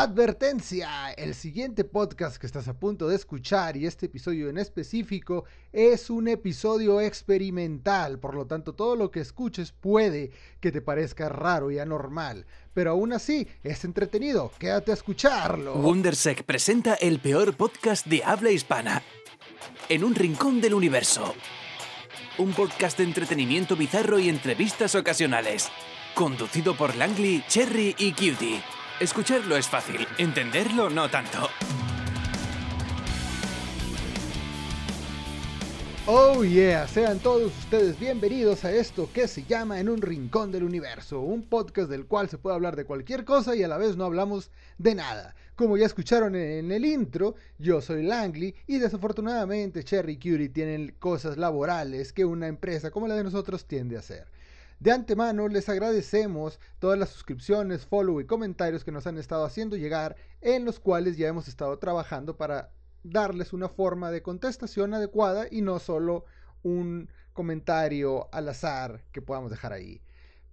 Advertencia, el siguiente podcast que estás a punto de escuchar y este episodio en específico es un episodio experimental, por lo tanto todo lo que escuches puede que te parezca raro y anormal, pero aún así es entretenido, quédate a escucharlo. Wondersec presenta el peor podcast de habla hispana, en un rincón del universo. Un podcast de entretenimiento bizarro y entrevistas ocasionales, conducido por Langley, Cherry y Cutie. Escucharlo es fácil, entenderlo no tanto. Oh yeah, sean todos ustedes bienvenidos a esto que se llama En un Rincón del Universo, un podcast del cual se puede hablar de cualquier cosa y a la vez no hablamos de nada. Como ya escucharon en el intro, yo soy Langley y desafortunadamente Cherry y Cutie tienen cosas laborales que una empresa como la de nosotros tiende a hacer. De antemano les agradecemos todas las suscripciones, follow y comentarios que nos han estado haciendo llegar, en los cuales ya hemos estado trabajando para darles una forma de contestación adecuada y no solo un comentario al azar que podamos dejar ahí.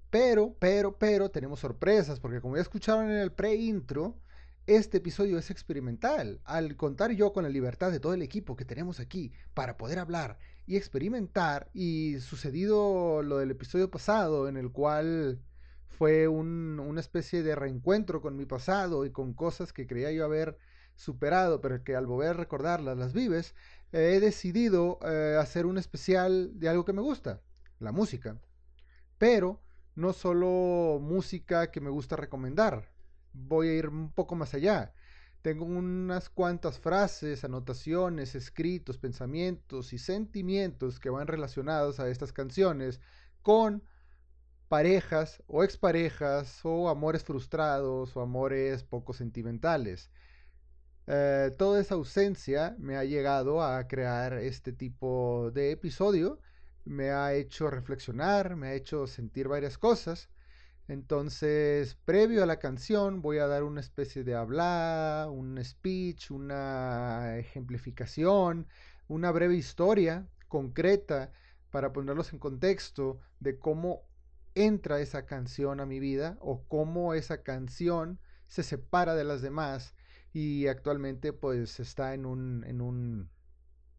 Pero, pero, pero tenemos sorpresas, porque como ya escucharon en el pre-intro, este episodio es experimental. Al contar yo con la libertad de todo el equipo que tenemos aquí para poder hablar y experimentar, y sucedido lo del episodio pasado, en el cual fue una especie de reencuentro con mi pasado y con cosas que creía yo haber superado, pero que al volver a recordarlas las vives, he decidido eh, hacer un especial de algo que me gusta, la música. Pero no solo música que me gusta recomendar, voy a ir un poco más allá. Tengo unas cuantas frases, anotaciones, escritos, pensamientos y sentimientos que van relacionados a estas canciones con parejas o exparejas o amores frustrados o amores poco sentimentales. Eh, toda esa ausencia me ha llegado a crear este tipo de episodio, me ha hecho reflexionar, me ha hecho sentir varias cosas entonces, previo a la canción, voy a dar una especie de hablar, un speech, una ejemplificación, una breve historia concreta para ponerlos en contexto de cómo entra esa canción a mi vida o cómo esa canción se separa de las demás y actualmente pues está en un, en un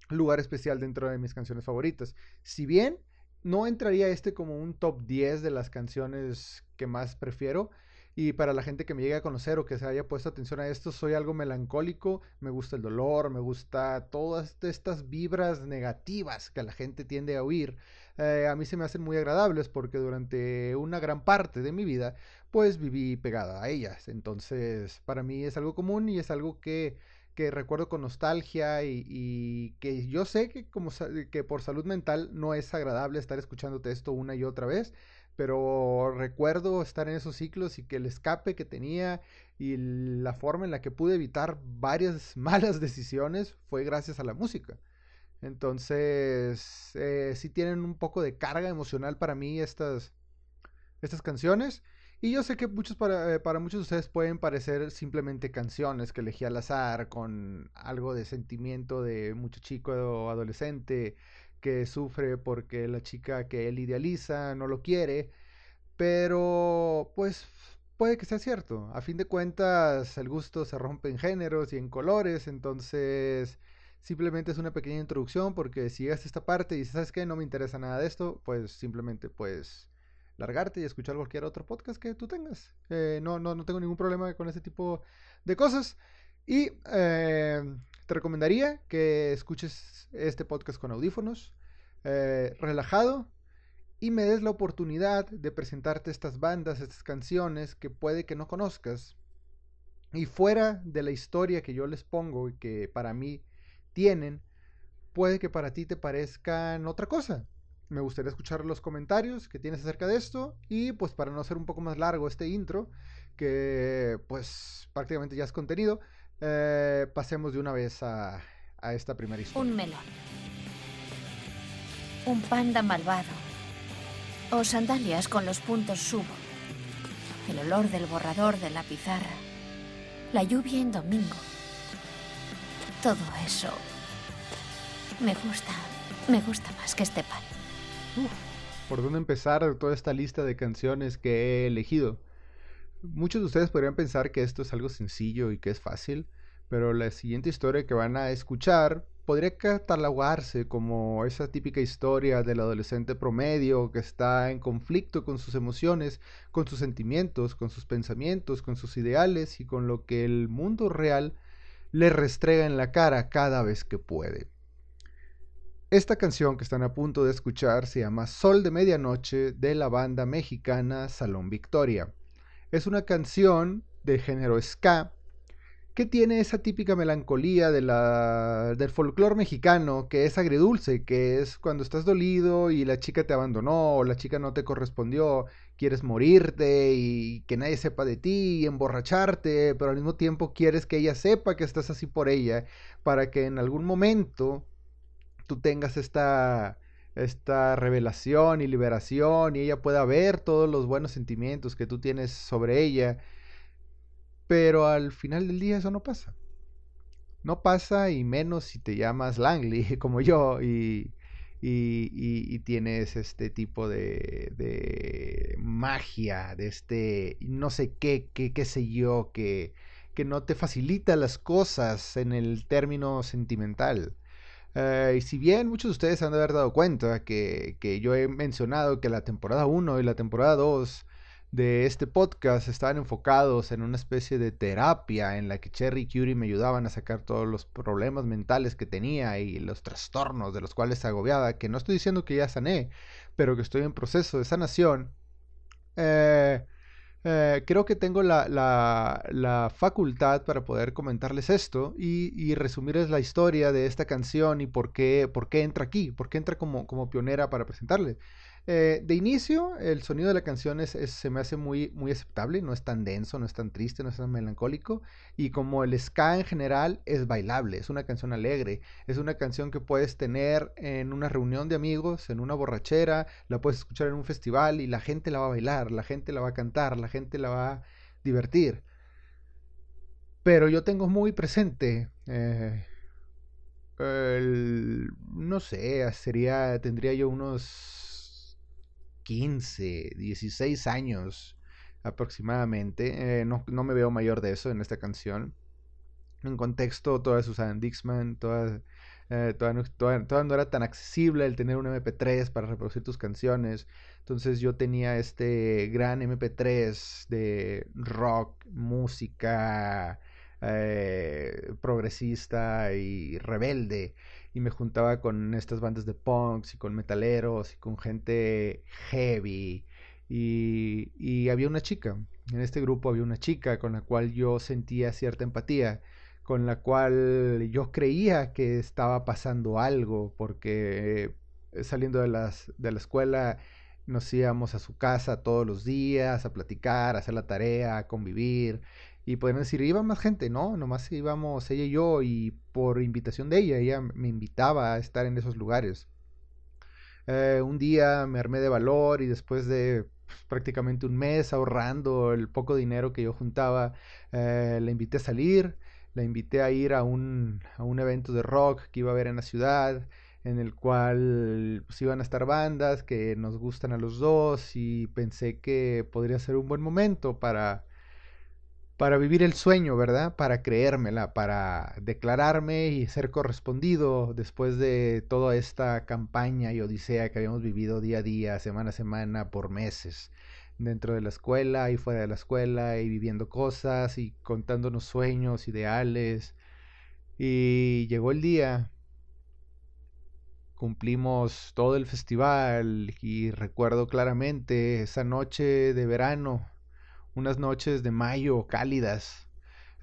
lugar especial dentro de mis canciones favoritas. Si bien no entraría este como un top 10 de las canciones que más prefiero. Y para la gente que me llegue a conocer o que se haya puesto atención a esto, soy algo melancólico, me gusta el dolor, me gusta todas estas vibras negativas que la gente tiende a oír. Eh, a mí se me hacen muy agradables porque durante una gran parte de mi vida, pues viví pegada a ellas. Entonces, para mí es algo común y es algo que que recuerdo con nostalgia y, que yo sé que, como, que por salud mental no es agradable estar escuchándote esto una y otra vez, pero recuerdo estar en esos ciclos y que el escape que tenía y la forma en la que pude evitar varias malas decisiones fue gracias a la música. Entonces, eh, sí tienen un poco de carga emocional para mí estas, estas canciones. Y yo sé que muchos para, eh, para, muchos de ustedes pueden parecer simplemente canciones que elegí al azar con algo de sentimiento de mucho chico o adolescente que sufre porque la chica que él idealiza no lo quiere. Pero pues puede que sea cierto. A fin de cuentas el gusto se rompe en géneros y en colores. Entonces simplemente es una pequeña introducción porque si llegas a esta parte y dices, ¿sabes qué? No me interesa nada de esto, pues simplemente pues largarte y escuchar cualquier otro podcast que tú tengas. Eh, no, no, no tengo ningún problema con ese tipo de cosas. Y eh, te recomendaría que escuches este podcast con audífonos, eh, relajado, y me des la oportunidad de presentarte estas bandas, estas canciones que puede que no conozcas. Y fuera de la historia que yo les pongo y que para mí tienen, puede que para ti te parezcan otra cosa me gustaría escuchar los comentarios que tienes acerca de esto y pues para no hacer un poco más largo este intro, que pues prácticamente ya es contenido, eh, pasemos de una vez a, a esta primera historia. Un melón. Un panda malvado. O sandalias con los puntos subo. El olor del borrador de la pizarra. La lluvia en domingo. Todo eso me gusta. Me gusta más que este pan. ¿Por dónde empezar toda esta lista de canciones que he elegido? Muchos de ustedes podrían pensar que esto es algo sencillo y que es fácil, pero la siguiente historia que van a escuchar podría catalogarse como esa típica historia del adolescente promedio que está en conflicto con sus emociones, con sus sentimientos, con sus pensamientos, con sus ideales y con lo que el mundo real le restrega en la cara cada vez que puede. Esta canción que están a punto de escuchar se llama Sol de Medianoche de la banda mexicana Salón Victoria. Es una canción de género ska que tiene esa típica melancolía de la, del folclore mexicano, que es agridulce, que es cuando estás dolido y la chica te abandonó o la chica no te correspondió, quieres morirte y que nadie sepa de ti y emborracharte, pero al mismo tiempo quieres que ella sepa que estás así por ella, para que en algún momento tú tengas esta, esta revelación y liberación y ella pueda ver todos los buenos sentimientos que tú tienes sobre ella pero al final del día eso no pasa. No pasa y menos si te llamas Langley como yo y, y, tienes este tipo de, de, magia, de este no sé qué, qué, qué sé yo, que, que no te facilita las cosas en el término sentimental. Eh, y si bien muchos de ustedes han de haber dado cuenta que, que yo he mencionado que la temporada 1 y la temporada 2 de este podcast estaban enfocados en una especie de terapia en la que Cherry y Curie me ayudaban a sacar todos los problemas mentales que tenía y los trastornos de los cuales se agobiaba, que no estoy diciendo que ya sané, pero que estoy en proceso de sanación. Eh, eh, creo que tengo la, la, facultad para poder comentarles esto y, y, resumirles la historia de esta canción y por qué, por qué entra aquí, por qué entra como, como pionera para presentarles. Eh, de inicio, el sonido de la canción es, se me hace muy, muy aceptable, no es tan denso, no es tan triste, no es tan melancólico. Y como el ska en general es bailable, es una canción alegre, es una canción que puedes tener en una reunión de amigos, en una borrachera, la puedes escuchar en un festival y la gente la va a bailar, la gente la va a cantar, la gente la va a divertir. Pero yo tengo muy presente, eh, no sé, sería, tendría yo unos 15, 16 años aproximadamente. Eh, no, me veo mayor de eso en esta canción. En contexto, todas usaban Dixman, todas, eh, no era tan accesible el tener un MP3 para reproducir tus canciones. Entonces yo tenía este gran MP3 de rock, música eh, progresista y rebelde y me juntaba con estas bandas de punks y con metaleros y con gente heavy. Y, había una chica, en este grupo había una chica con la cual yo sentía cierta empatía, con la cual yo creía que estaba pasando algo, porque eh, saliendo de, las, de la escuela nos íbamos a su casa todos los días a platicar, a hacer la tarea, a convivir. Y podrían decir, iba más gente, no, nomás íbamos ella y yo y por invitación de ella, ella me invitaba a estar en esos lugares. Eh, un día me armé de valor y después de pues, prácticamente un mes ahorrando el poco dinero que yo juntaba, eh, la invité a salir, la invité a ir a un, a un evento de rock que iba a haber en la ciudad en el cual pues, iban a estar bandas que nos gustan a los dos y pensé que podría ser un buen momento para para vivir el sueño, ¿verdad? Para creérmela, para declararme y ser correspondido después de toda esta campaña y odisea que habíamos vivido día a día, semana a semana, por meses, dentro de la escuela y fuera de la escuela y viviendo cosas y contándonos sueños, ideales. Y llegó el día, cumplimos todo el festival y recuerdo claramente esa noche de verano unas noches de mayo cálidas,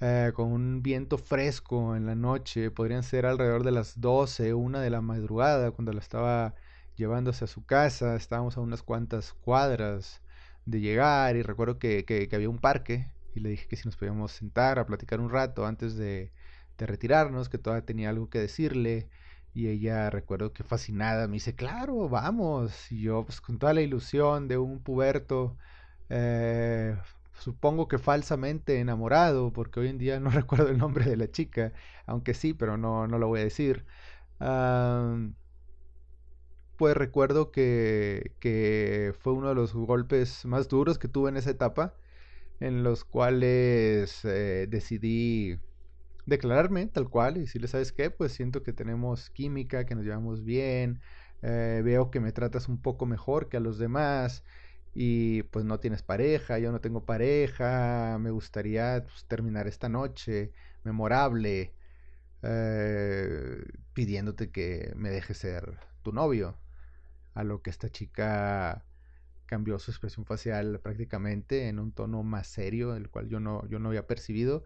eh, con un viento fresco en la noche, podrían ser alrededor de las 12, una de la madrugada, cuando la estaba llevándose a su casa, estábamos a unas cuantas cuadras de llegar y recuerdo que, que, había un parque y le dije que si nos podíamos sentar a platicar un rato antes de, de retirarnos, que todavía tenía algo que decirle. Y ella, recuerdo que fascinada, me dice, claro, vamos. Y yo, pues con toda la ilusión de un puberto, eh, supongo que falsamente enamorado, porque hoy en día no recuerdo el nombre de la chica, aunque sí, pero no, no lo voy a decir. pues recuerdo que, que, fue uno de los golpes más duros que tuve en esa etapa, en los cuales eh, decidí declararme tal cual y decirle, ¿sabes qué? Pues siento que tenemos química, que nos llevamos bien, eh, veo que me tratas un poco mejor que a los demás y pues no tienes pareja, yo no tengo pareja, me gustaría pues, terminar esta noche memorable eh, pidiéndote que me dejes ser tu novio. A lo que esta chica cambió su expresión facial prácticamente en un tono más serio, el cual yo no, yo no había percibido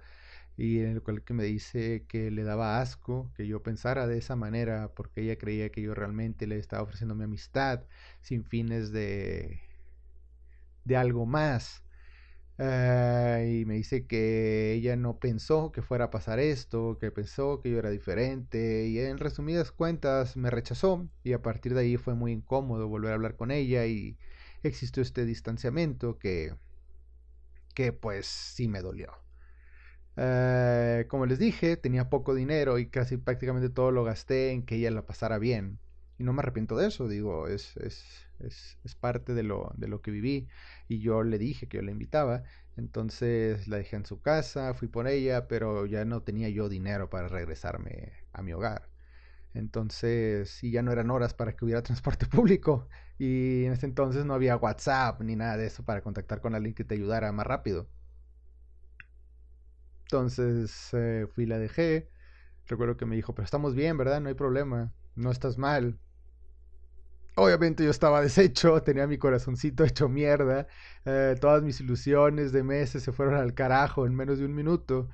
y en el cual que me dice que le daba asco que yo pensara de esa manera porque ella creía que yo realmente le estaba ofreciendo mi amistad sin fines de de algo más ah, y me dice que ella no pensó que fuera a pasar esto, que pensó que yo era diferente y en resumidas cuentas me rechazó y a partir de ahí fue muy incómodo volver a hablar con ella y existió este distanciamiento que que pues sí me dolió. Eh, como les dije, tenía poco dinero y casi prácticamente todo lo gasté en que ella la pasara bien. Y no me arrepiento de eso, digo, es, es, es, es parte de lo, de lo que viví. Y yo le dije que yo la invitaba. Entonces la dejé en su casa, fui por ella, pero ya no tenía yo dinero para regresarme a mi hogar. Entonces, sí, ya no eran horas para que hubiera transporte público. Y en ese entonces no había WhatsApp ni nada de eso para contactar con alguien que te ayudara más rápido. Entonces eh, fui y la dejé. Recuerdo que me dijo, pero estamos bien, ¿verdad? No hay problema. No estás mal. Obviamente yo estaba deshecho, tenía mi corazoncito hecho mierda. Eh, todas mis ilusiones de meses se fueron al carajo en menos de un minuto.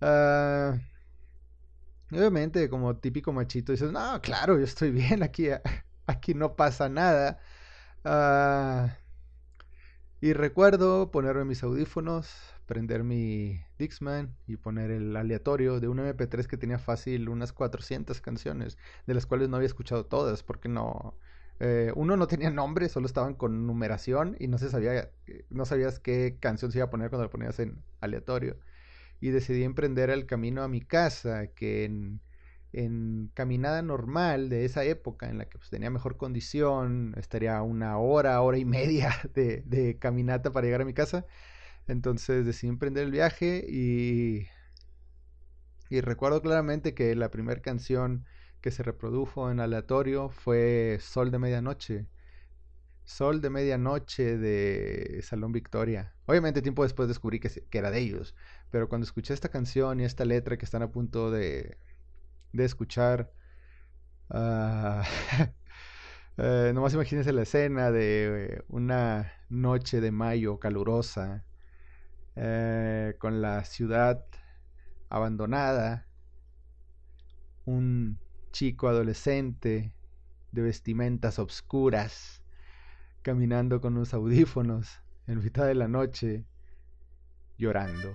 Ah, obviamente, como típico machito, dices, no, claro, yo estoy bien, aquí, aquí no pasa nada. Ah, y recuerdo ponerme mis audífonos, prender mi Dixman y poner el aleatorio de un MP3 que tenía fácil unas 400 canciones, de las cuales no había escuchado todas, porque no... Eh, uno no tenía nombre, solo estaban con numeración y no se sabía, no sabías qué canción se iba a poner cuando lo ponías en aleatorio. Y decidí emprender el camino a mi casa, que en, en caminada normal de esa época, en la que pues, tenía mejor condición, estaría una hora, hora y media de, de caminata para llegar a mi casa entonces decidí emprender el viaje y, y recuerdo claramente que la primera canción que se reprodujo en aleatorio fue Sol de Medianoche. Sol de Medianoche de Salón Victoria. Obviamente tiempo después descubrí que, era de ellos, pero cuando escuché esta canción y esta letra que están a punto de, de escuchar, uh, nomás imagínense la escena de una noche de mayo calurosa eh, con la ciudad abandonada, un chico adolescente de vestimentas obscuras, caminando con unos audífonos en mitad de la noche, llorando.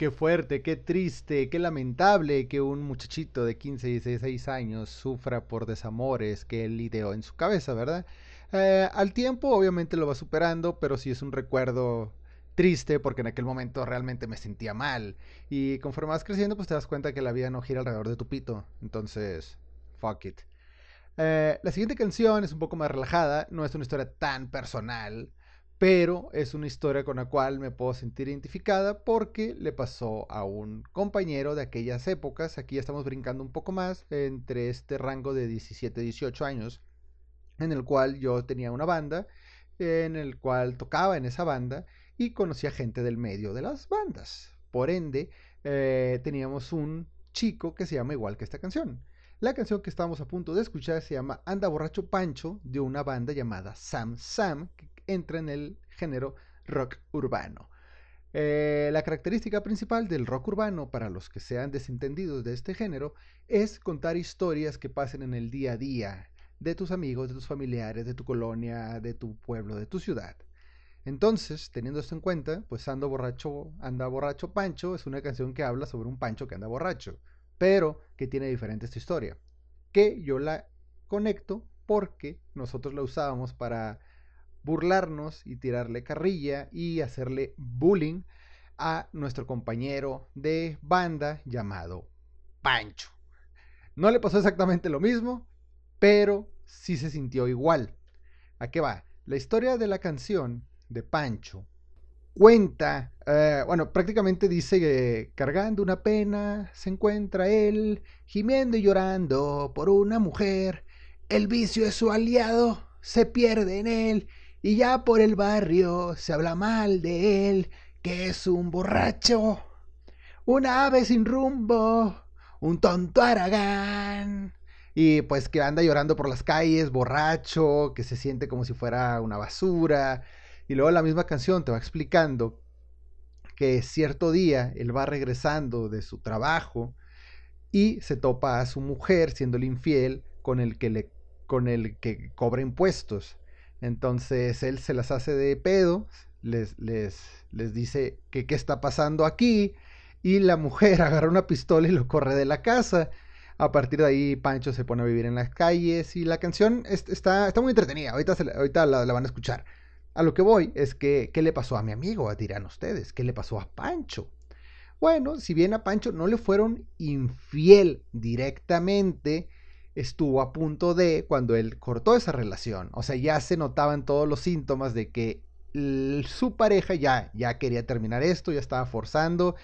Qué fuerte, qué triste, qué lamentable que un muchachito de 15 y 16 años sufra por desamores que él ideó en su cabeza, ¿verdad? Eh, al tiempo obviamente lo va superando, pero sí es un recuerdo triste porque en aquel momento realmente me sentía mal. Y conforme vas creciendo, pues te das cuenta que la vida no gira alrededor de tu pito. Entonces, fuck it. Eh, la siguiente canción es un poco más relajada, no es una historia tan personal, pero es una historia con la cual me puedo sentir identificada porque le pasó a un compañero de aquellas épocas. Aquí ya estamos brincando un poco más entre este rango de 17, 18 años, en el cual yo tenía una banda, en el cual tocaba en esa banda y conocía gente del medio de las bandas. Por ende, eh, teníamos un chico que se llama igual que esta canción. La canción que estamos a punto de escuchar se llama Anda Borracho Pancho de una banda llamada Sam Sam, entra en el género rock urbano. Eh, la característica principal del rock urbano, para los que sean desentendidos de este género, es contar historias que pasen en el día a día de tus amigos, de tus familiares, de tu colonia, de tu pueblo, de tu ciudad. Entonces, teniendo esto en cuenta, pues Ando borracho, anda borracho Pancho es una canción que habla sobre un Pancho que anda borracho, pero que tiene diferente esta historia, que yo la conecto porque nosotros la usábamos para burlarnos y tirarle carrilla y hacerle bullying a nuestro compañero de banda llamado Pancho. No le pasó exactamente lo mismo, pero sí se sintió igual. ¿A qué va? La historia de la canción de Pancho cuenta, eh, bueno, prácticamente dice que cargando una pena se encuentra él, gimiendo y llorando por una mujer. El vicio es su aliado, se pierde en él y ya por el barrio se habla mal de él, que es un borracho, un ave sin rumbo, un tonto aragán. Y pues que anda llorando por las calles, borracho, que se siente como si fuera una basura. Y luego la misma canción te va explicando que cierto día él va regresando de su trabajo y se topa a su mujer siendo el infiel con el que le con el que cobra impuestos. Entonces él se las hace de pedo, les, les, les dice que qué está pasando aquí y la mujer agarra una pistola y lo corre de la casa. A partir de ahí Pancho se pone a vivir en las calles y la canción está, está muy entretenida, ahorita, ahorita la, van a escuchar. A lo que voy es que, ¿qué le pasó a mi amigo? Dirán ustedes, ¿qué le pasó a Pancho? Bueno, si bien a Pancho no le fueron infiel directamente, estuvo a punto de cuando él cortó esa relación. O sea, ya se notaban todos los síntomas de que su pareja ya, ya quería terminar esto, ya estaba forzando,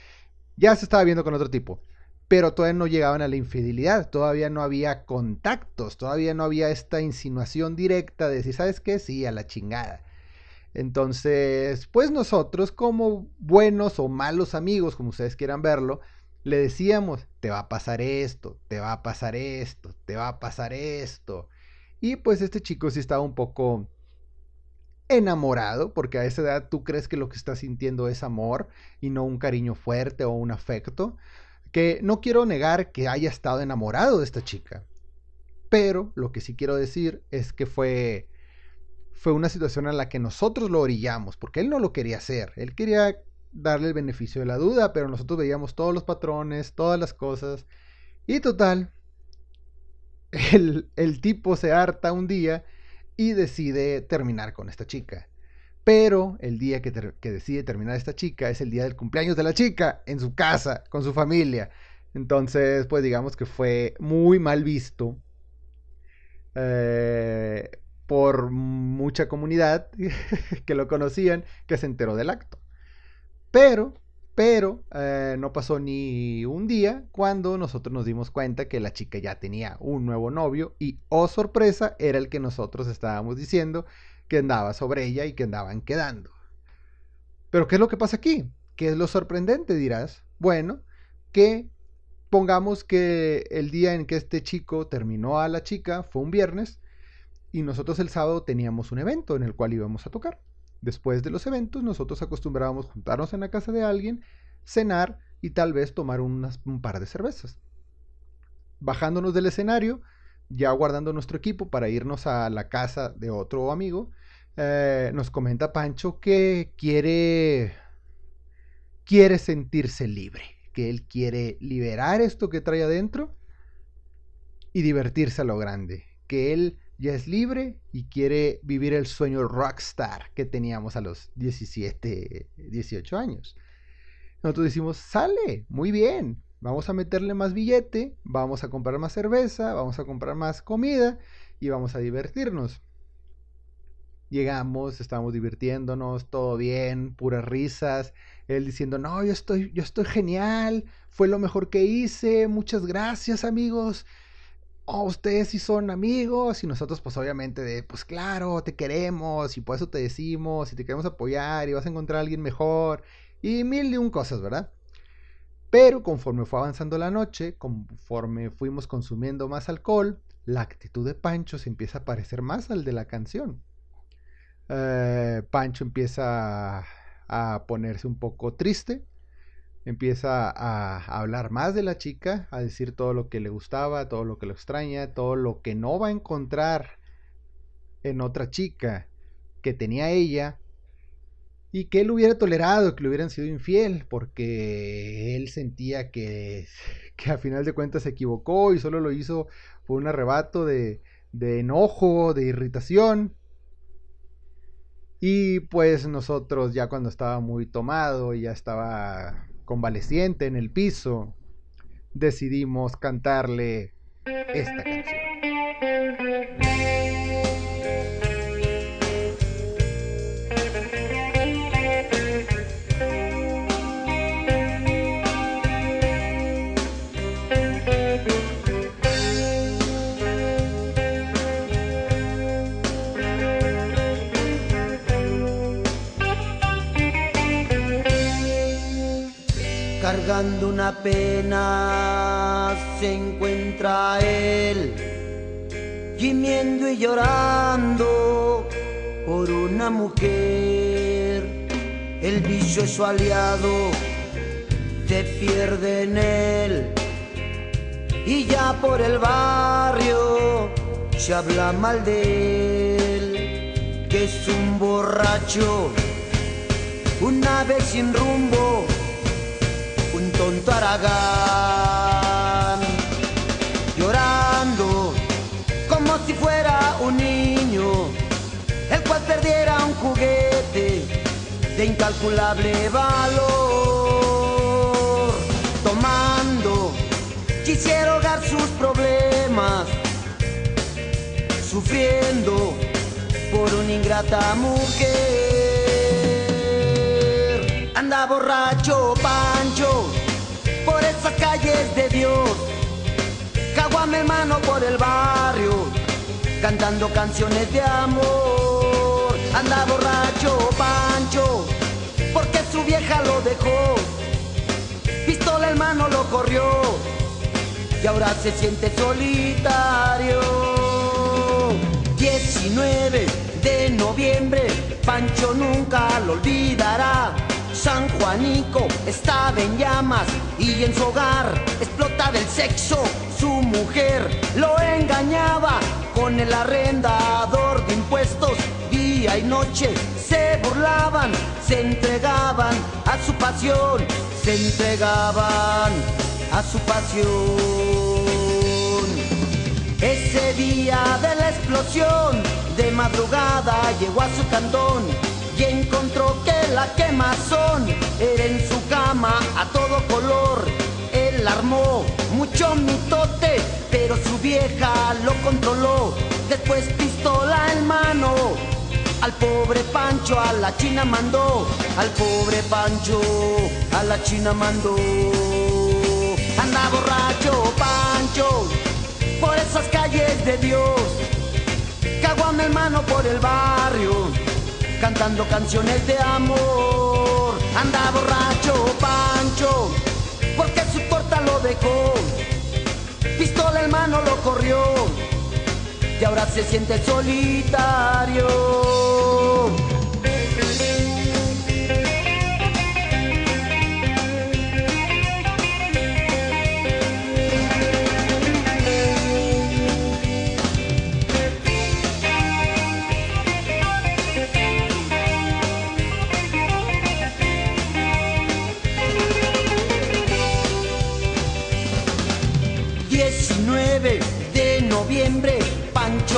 ya se estaba viendo con otro tipo. Pero todavía no llegaban a la infidelidad, todavía no había contactos, todavía no había esta insinuación directa de decir, ¿sabes qué? Sí, a la chingada. Entonces, pues nosotros como buenos o malos amigos, como ustedes quieran verlo, le decíamos, te va a pasar esto, te va a pasar esto, te va a pasar esto. Y pues este chico sí estaba un poco enamorado, porque a esa edad tú crees que lo que está sintiendo es amor y no un cariño fuerte o un afecto. Que no quiero negar que haya estado enamorado de esta chica, pero lo que sí quiero decir es que fue fue una situación a la que nosotros lo orillamos, porque él no lo quería hacer, él quería darle el beneficio de la duda, pero nosotros veíamos todos los patrones, todas las cosas. Y total, el, el tipo se harta un día y decide terminar con esta chica. Pero el día que, decide terminar esta chica es el día del cumpleaños de la chica en su casa, con su familia. Entonces, pues digamos que fue muy mal visto eh, por mucha comunidad que lo conocían, que se enteró del acto. Pero, pero, eh, no pasó ni un día cuando nosotros nos dimos cuenta que la chica ya tenía un nuevo novio y, oh sorpresa, era el que nosotros estábamos diciendo que andaba sobre ella y que andaban quedando. Pero, ¿qué es lo que pasa aquí? ¿Qué es lo sorprendente, dirás? Bueno, que pongamos que el día en que este chico terminó a la chica fue un viernes y nosotros el sábado teníamos un evento en el cual íbamos a tocar. Después de los eventos, nosotros acostumbrábamos juntarnos en la casa de alguien, cenar y tal vez tomar un par de cervezas. Bajándonos del escenario, ya guardando nuestro equipo para irnos a la casa de otro amigo, eh, nos comenta Pancho que quiere quiere sentirse libre, que él quiere liberar esto que trae adentro y divertirse a lo grande, que él ya es libre y quiere vivir el sueño rockstar que teníamos a los 17, 18 años. Nosotros decimos, sale, muy bien, vamos a meterle más billete, vamos a comprar más cerveza, vamos a comprar más comida y vamos a divertirnos. Llegamos, estábamos divirtiéndonos, todo bien, puras risas. Él diciendo, no, yo estoy, yo estoy genial, fue lo mejor que hice, muchas gracias amigos oh, ustedes sí son amigos y nosotros pues obviamente de, pues claro, te queremos y por eso te decimos y te queremos apoyar y vas a encontrar a alguien mejor y mil y un cosas, ¿verdad? Pero conforme fue avanzando la noche, conforme fuimos consumiendo más alcohol, la actitud de Pancho se empieza a parecer más al de la canción. Eh, Pancho empieza a ponerse un poco triste empieza a, hablar más de la chica, a decir todo lo que le gustaba, todo lo que le extraña, todo lo que no va a encontrar en otra chica que tenía ella y que él hubiera tolerado que le hubieran sido infiel porque él sentía que, que a final de cuentas se equivocó y solo lo hizo por un arrebato de, de enojo, de irritación. Y pues nosotros ya cuando estaba muy tomado y ya estaba convaleciente en el piso, decidimos cantarle esta canción. Pena se encuentra él, gimiendo y llorando por una mujer. El vicio es su aliado, se pierde en él y ya por el barrio se habla mal de él, que es un borracho, una vez sin rumbo tonto Aragán, llorando como si fuera un niño, el cual perdiera un juguete de incalculable valor, tomando, quisiera ahogar sus problemas, sufriendo por una ingrata mujer. Anda borracho, Pancho esas calles de Dios. Caguame hermano por el barrio, cantando canciones de amor. Anda borracho Pancho, porque su vieja lo dejó. Pistola hermano lo corrió y ahora se siente solitario. 19 de noviembre, Pancho nunca lo olvidará San Juanico estaba en llamas y en su hogar explotaba el sexo. Su mujer lo engañaba con el arrendador de impuestos. Día y noche se burlaban, se entregaban a su pasión, se entregaban a su pasión. Ese día de la explosión, de madrugada llegó a su cantón y encontró que la quemazón era en su cama a todo color. Él armó mucho mitote, pero su vieja lo controló. Después pistola en mano. Al pobre Pancho a la China mandó, al pobre Pancho a la China mandó. Anda borracho Pancho por esas calles de Dios, caguame hermano por el barrio cantando canciones de amor. Anda borracho Pancho, porque su torta lo dejó. Pistola en mano lo corrió y ahora se siente solitario.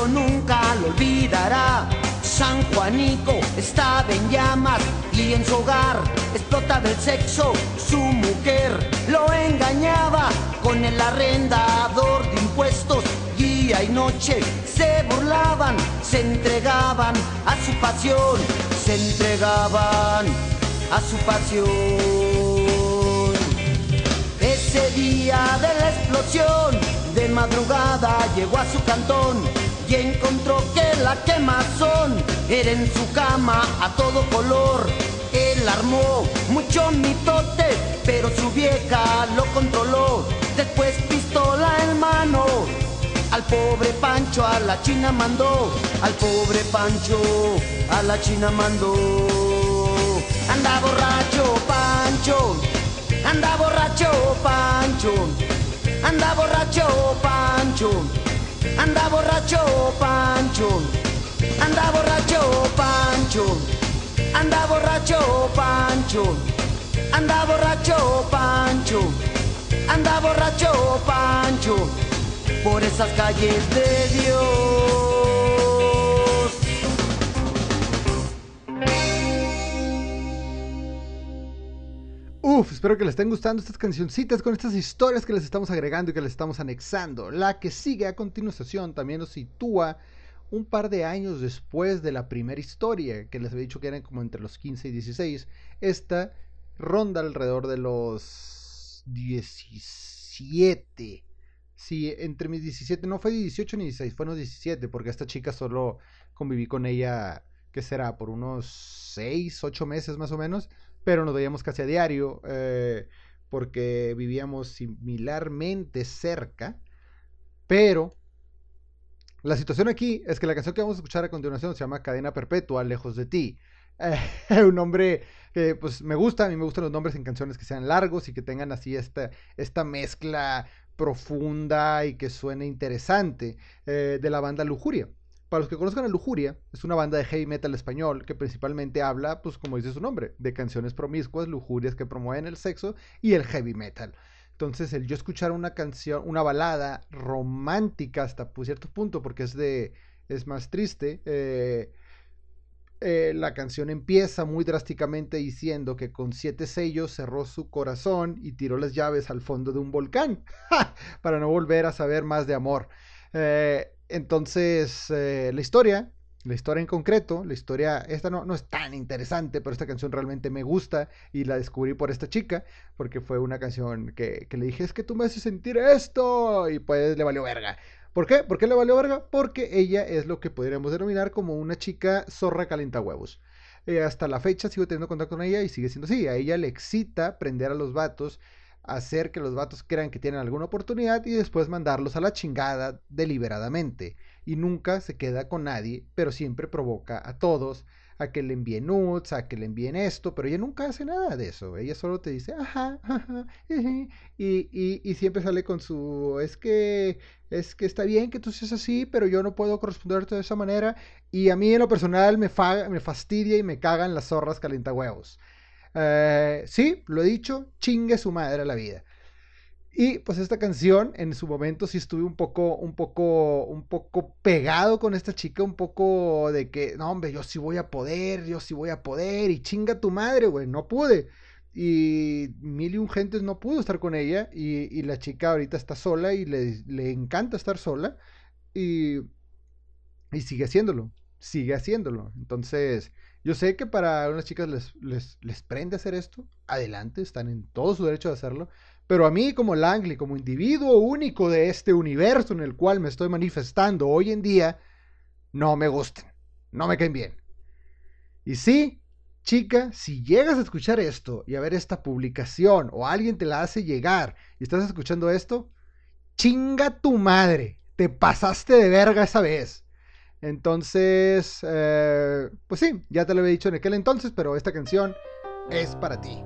Nunca lo olvidará. San Juanico estaba en llamas y en su hogar explotaba el sexo. Su mujer lo engañaba con el arrendador de impuestos. Día y noche se burlaban, se entregaban a su pasión, se entregaban a su pasión. Ese día de la explosión, de madrugada llegó a su cantón y encontró que la quemazón era en su cama a todo color. Él armó mucho mitote, pero su vieja lo controló. Después pistola en mano, al pobre Pancho a la China mandó. Al pobre Pancho a la China mandó. Anda borracho Pancho, anda borracho Pancho, anda borracho Pancho. Anda borracho Pancho, anda borracho Pancho, anda borracho Pancho, anda borracho Pancho, anda borracho Pancho, por esas calles de Dios. Uf, espero que les estén gustando estas cancioncitas con estas historias que les estamos agregando y que les estamos anexando. La que sigue a continuación también nos sitúa un par de años después de la primera historia, que les había dicho que eran como entre los 15 y 16. Esta ronda alrededor de los 17. Sí, entre mis 17, no fue 18 ni 16, fueron 17, porque esta chica solo conviví con ella, ¿qué será? Por unos 6, 8 meses más o menos pero nos veíamos casi a diario eh, porque vivíamos similarmente cerca, pero la situación aquí es que la canción que vamos a escuchar a continuación se llama Cadena Perpetua, Lejos de ti. Eh, un nombre que pues me gusta, a mí me gustan los nombres en canciones que sean largos y que tengan así esta, mezcla profunda y que suene interesante eh, de la banda Lujuria. Para los que conozcan a Lujuria, es una banda de heavy metal español que principalmente habla, pues como dice su nombre, de canciones promiscuas, lujurias que promueven el sexo y el heavy metal. Entonces, el yo escuchar una canción, una balada romántica hasta pues, cierto punto, porque es de, es más triste, eh, eh, la canción empieza muy drásticamente diciendo que con siete sellos cerró su corazón y tiró las llaves al fondo de un volcán para no volver a saber más de amor. Eh, entonces, eh, la historia, la historia en concreto, la historia, esta no, no es tan interesante, pero esta canción realmente me gusta y la descubrí por esta chica, porque fue una canción que, que le dije, es que tú me haces sentir esto, y pues le valió verga. ¿Por qué? ¿Por qué le valió verga? Porque ella es lo que podríamos denominar como una chica zorra calienta huevos. Eh, hasta la fecha sigo teniendo contacto con ella y sigue siendo así. A ella le excita prender a los vatos hacer que los vatos crean que tienen alguna oportunidad y después mandarlos a la chingada deliberadamente. Y nunca se queda con nadie, pero siempre provoca a todos a que le envíen nudes, a que le envíen esto, pero ella nunca hace nada de eso. Ella solo te dice, ajá, ajá, y, y, y, siempre sale con su, es que, es que está bien que tú seas así, pero yo no puedo corresponderte de esa manera. Y a mí en lo personal me, me fastidia y me cagan las zorras calientahuevos. Eh, sí, lo he dicho, chingue su madre la vida. Y pues esta canción en su momento sí estuve un poco, un poco, un poco pegado con esta chica, un poco de que, no hombre, yo sí voy a poder, yo sí voy a poder, y chinga tu madre, güey, no pude. Y mil y un gentes no pudo estar con ella, y, la chica ahorita está sola y le, le encanta estar sola, y, y sigue haciéndolo, sigue haciéndolo. Entonces, yo sé que para unas chicas les, les, les, prende hacer esto, adelante, están en todo su derecho de hacerlo, pero a mí como Langley, como individuo único de este universo en el cual me estoy manifestando hoy en día, no me gustan, no me caen bien. Y sí, chica, si llegas a escuchar esto y a ver esta publicación o alguien te la hace llegar y estás escuchando esto, chinga tu madre, te pasaste de verga esa vez. Entonces, eh, pues sí, ya te lo había dicho en aquel entonces, pero esta canción es para ti.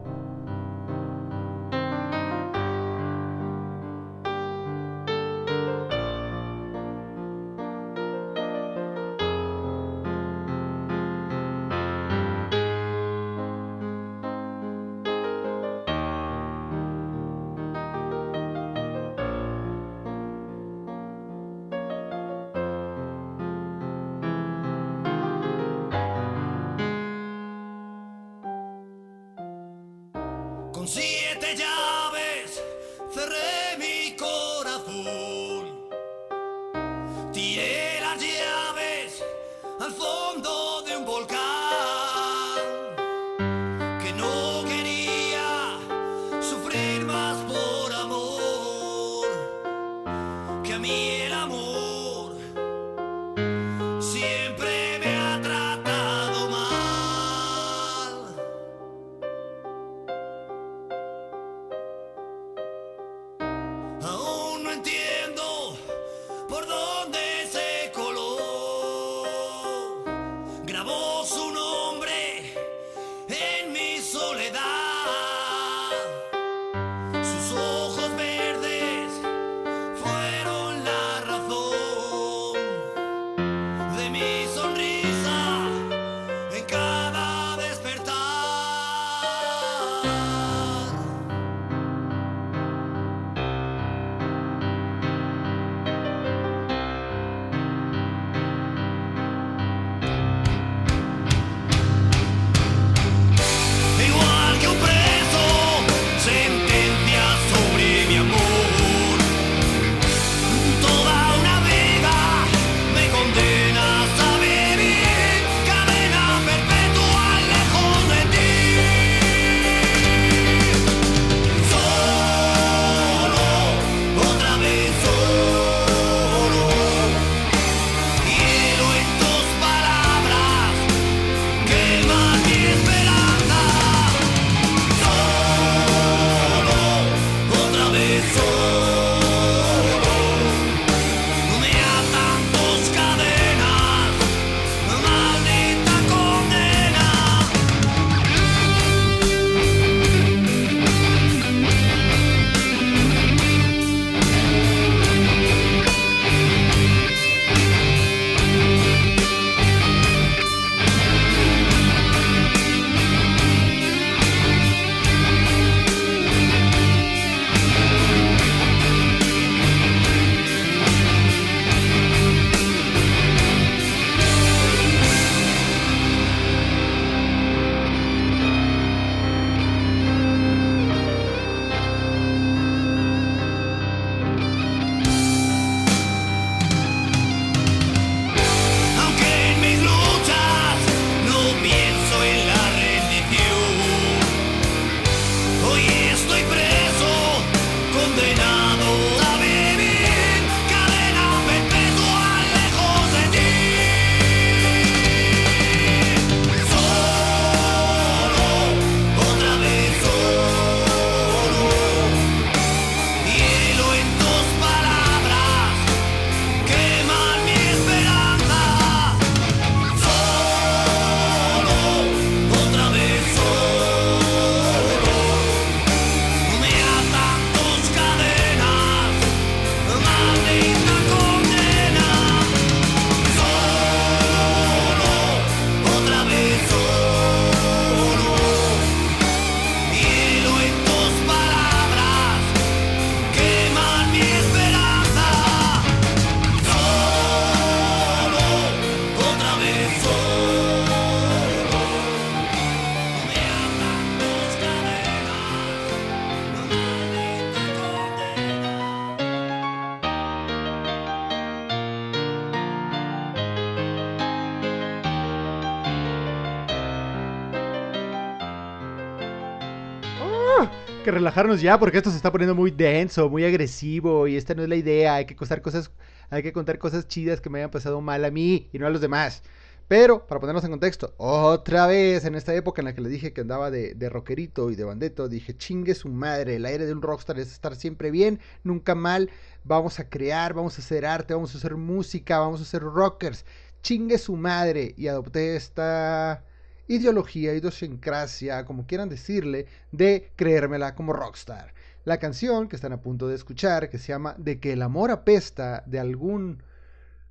Relajarnos ya porque esto se está poniendo muy denso, muy agresivo y esta no es la idea. Hay que contar cosas, hay que contar cosas chidas que me hayan pasado mal a mí y no a los demás. Pero, para ponernos en contexto, otra vez en esta época en la que le dije que andaba de, de rockerito y de bandeto, dije, chingue su madre, el aire de un rockstar es estar siempre bien, nunca mal, vamos a crear, vamos a hacer arte, vamos a hacer música, vamos a ser rockers, chingue su madre. Y adopté esta ideología, idiosincrasia, como quieran decirle, de creérmela como rockstar. La canción que están a punto de escuchar, que se llama De que el amor apesta, de algún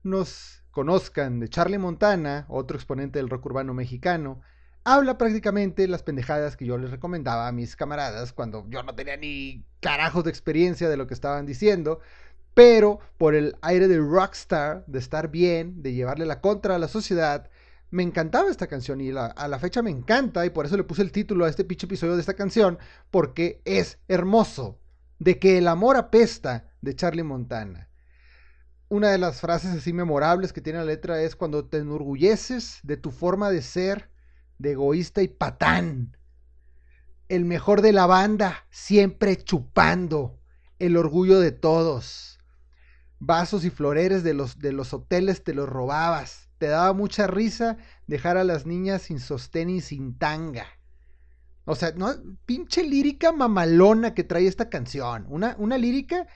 nos conozcan, de Charlie Montana, otro exponente del rock urbano mexicano, habla prácticamente las pendejadas que yo les recomendaba a mis camaradas cuando yo no tenía ni carajos de experiencia de lo que estaban diciendo, pero por el aire de rockstar, de estar bien, de llevarle la contra a la sociedad, me encantaba esta canción y a la fecha me encanta y por eso le puse el título a este pinche episodio de esta canción porque es hermoso. De que el amor apesta de Charlie Montana. Una de las frases así memorables que tiene la letra es cuando te enorgulleces de tu forma de ser, de egoísta y patán. El mejor de la banda, siempre chupando. El orgullo de todos. Vasos y floreres de los, de los hoteles te los robabas. Te daba mucha risa dejar a las niñas sin sostén y sin tanga. O sea, no, pinche lírica mamalona que trae esta canción. Una, una lírica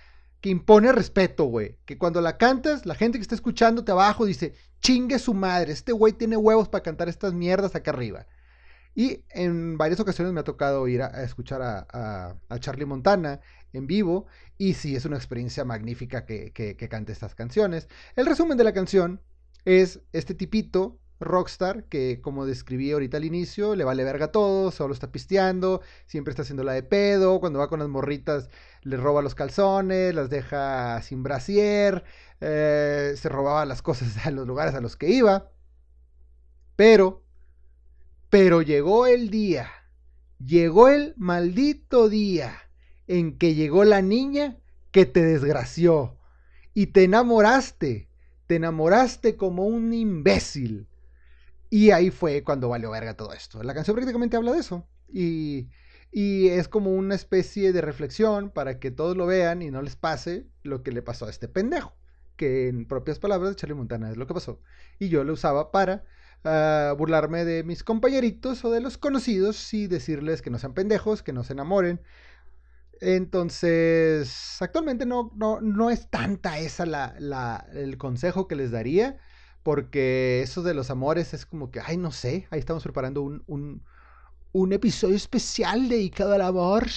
que impone respeto, güey. Que cuando la cantas, la gente que está escuchándote abajo dice, chingue su madre, este güey tiene huevos para cantar estas mierdas acá arriba. Y en varias ocasiones me ha tocado ir a, escuchar a, Charlie Montana en vivo. Y sí, es una experiencia magnífica que cante estas canciones. El resumen de la canción es este tipito, rockstar, que como describí ahorita al inicio, le vale verga todo, solo está pisteando, siempre está haciendo la de pedo, cuando va con las morritas le roba los calzones, las deja sin brasier, eh, se robaba las cosas a los lugares a los que iba. Pero, pero llegó el día, llegó el maldito día en que llegó la niña que te desgració y te enamoraste, te enamoraste como un imbécil. Y ahí fue cuando valió verga todo esto. La canción prácticamente habla de eso. Y, y es como una especie de reflexión para que todos lo vean y no les pase lo que le pasó a este pendejo. Que en propias palabras de Charlie Montana es lo que pasó. Y yo lo usaba para ah, burlarme de mis compañeritos o de los conocidos y decirles que no sean pendejos, que no se enamoren. Entonces, actualmente no, no, no es tanta esa la, la- el consejo que les daría, porque eso de los amores es como que, ay, no sé, ahí estamos preparando un, un, un episodio especial dedicado al amor.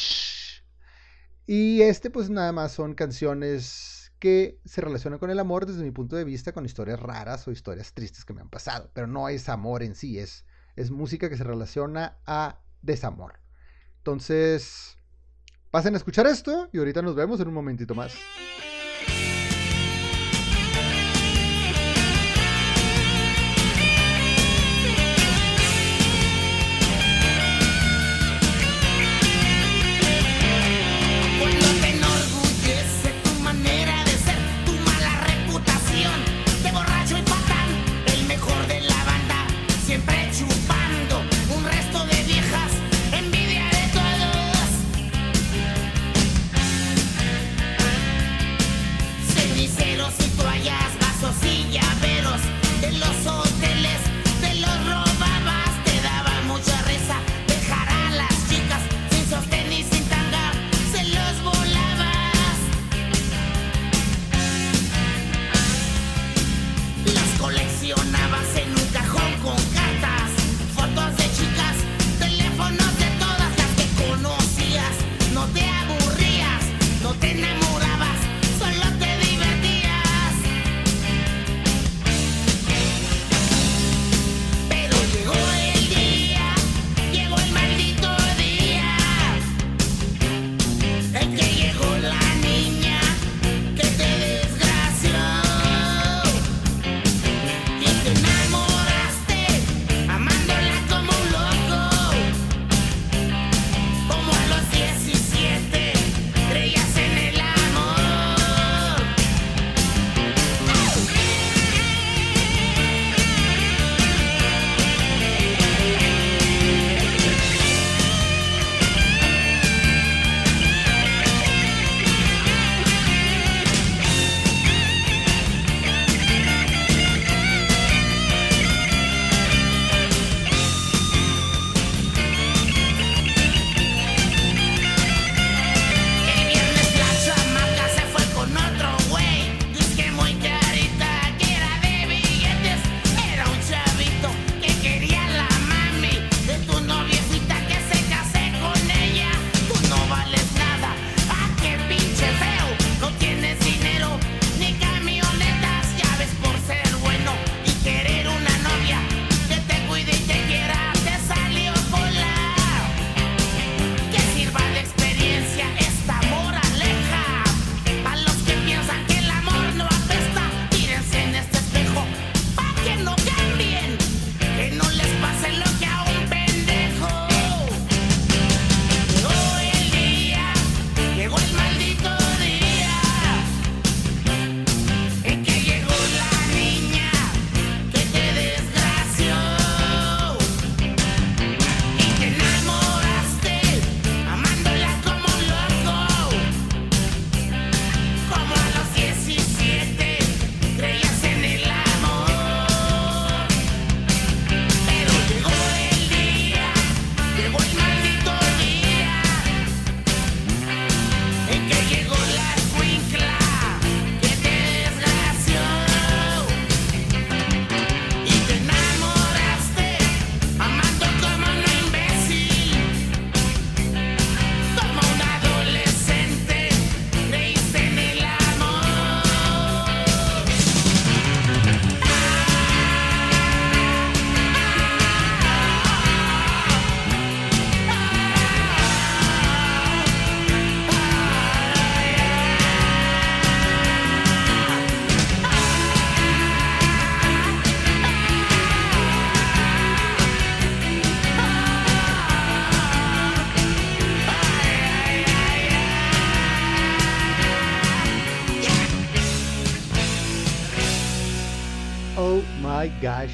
Y este, pues nada más son canciones que se relacionan con el amor desde mi punto de vista, con historias raras o historias tristes que me han pasado, pero no es amor en sí, es, es música que se relaciona a desamor. Entonces, pasen a escuchar esto y ahorita nos vemos en un momentito más.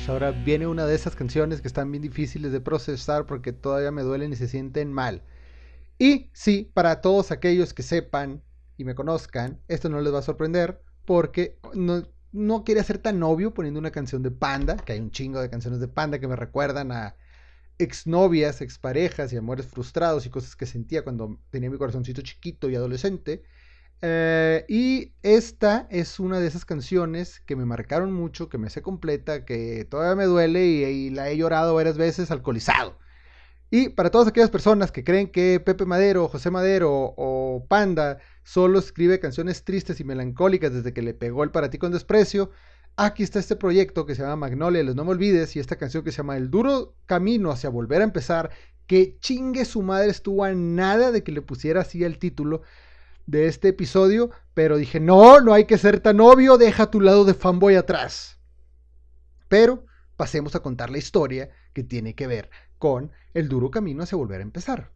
Ahora viene una de esas canciones que están bien difíciles de procesar porque todavía me duelen y se sienten mal. Y sí, para todos aquellos que sepan y me conozcan, esto no les va a sorprender porque no, no quería ser tan obvio poniendo una canción de Panda, que hay un chingo de canciones de Panda que me recuerdan a exnovias, exparejas y amores frustrados y cosas que sentía cuando tenía mi corazoncito chiquito y adolescente. Eh, y esta es una de esas canciones que me marcaron mucho, que me sé completa, que todavía me duele y, y la he llorado varias veces alcoholizado. Y para todas aquellas personas que creen que Pepe Madero, José Madero o Panda solo escribe canciones tristes y melancólicas desde que le pegó el para ti con desprecio, aquí está este proyecto que se llama Magnolia, los no me olvides, y esta canción que se llama El duro camino hacia volver a empezar, que chingue su madre estuvo a nada de que le pusiera así el título de este episodio, pero dije, no, no hay que ser tan obvio, deja tu lado de fanboy atrás. Pero pasemos a contar la historia que tiene que ver con el duro camino hacia volver a empezar.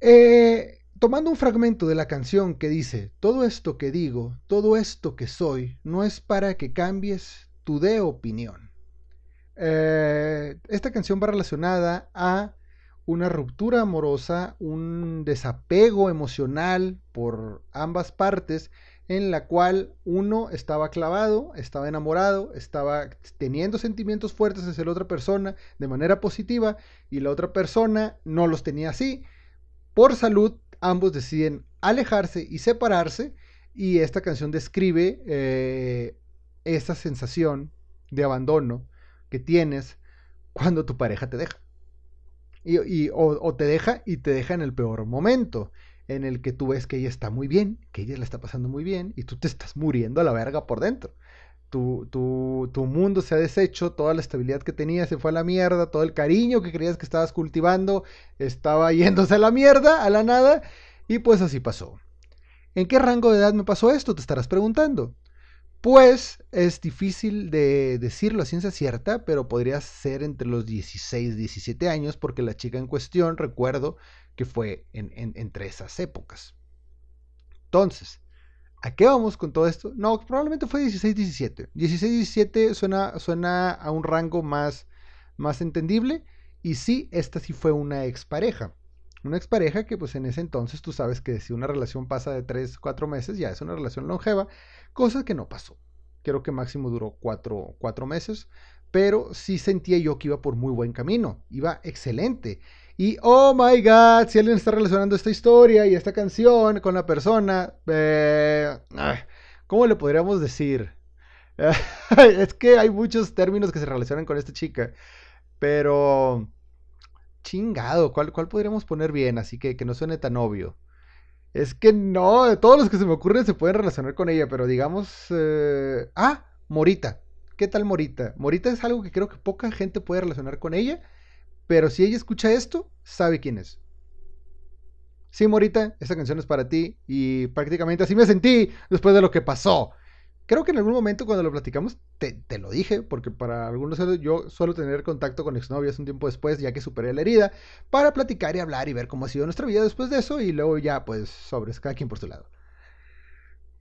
Eh, tomando un fragmento de la canción que dice, todo esto que digo, todo esto que soy, no es para que cambies tu de opinión. Eh, esta canción va relacionada a una ruptura amorosa, un desapego emocional por ambas partes, en la cual uno estaba clavado, estaba enamorado, estaba teniendo sentimientos fuertes hacia la otra persona de manera positiva y la otra persona no los tenía así. Por salud ambos deciden alejarse y separarse y esta canción describe eh, esa sensación de abandono que tienes cuando tu pareja te deja. Y, o, te deja y te deja en el peor momento, en el que tú ves que ella está muy bien, que ella la está pasando muy bien y tú te estás muriendo a la verga por dentro. Tu, tu, tu, mundo se ha deshecho, toda la estabilidad que tenías se fue a la mierda, todo el cariño que creías que estabas cultivando estaba yéndose a la mierda, a la nada, y pues así pasó. ¿En qué rango de edad me pasó esto? Te estarás preguntando. Pues es difícil de decirlo ciencia cierta, pero podría ser entre los 16 y 17 años, porque la chica en cuestión recuerdo que fue en, entre esas épocas. Entonces, ¿a qué vamos con todo esto? No, probablemente fue 16-17. 16-17 suena, suena a un rango más, más entendible. Y sí, esta sí fue una expareja. Una expareja que pues en ese entonces tú sabes que si una relación pasa de 3, 4 meses ya es una relación longeva, cosa que no pasó. Creo que máximo duró 4, 4 meses, pero sí sentía yo que iba por muy buen camino, iba excelente. Y oh my god, si alguien está relacionando esta historia y esta canción con la persona, eh, ¿cómo le podríamos decir? es que hay muchos términos que se relacionan con esta chica, pero chingado, ¿cuál, cuál podríamos poner bien? Así que que no suene tan obvio. Es que no, todos los que se me ocurren se pueden relacionar con ella, pero digamos... Eh, ah, Morita. ¿Qué tal Morita? Morita es algo que creo que poca gente puede relacionar con ella, pero si ella escucha esto, sabe quién es. Sí, Morita, esta canción es para ti y prácticamente así me sentí después de lo que pasó. Creo que en algún momento cuando lo platicamos te, lo dije, porque para algunos yo suelo tener contacto con exnovias un tiempo después, ya que superé la herida, para platicar y hablar y ver cómo ha sido nuestra vida después de eso y luego ya pues sobres, cada quien por su lado.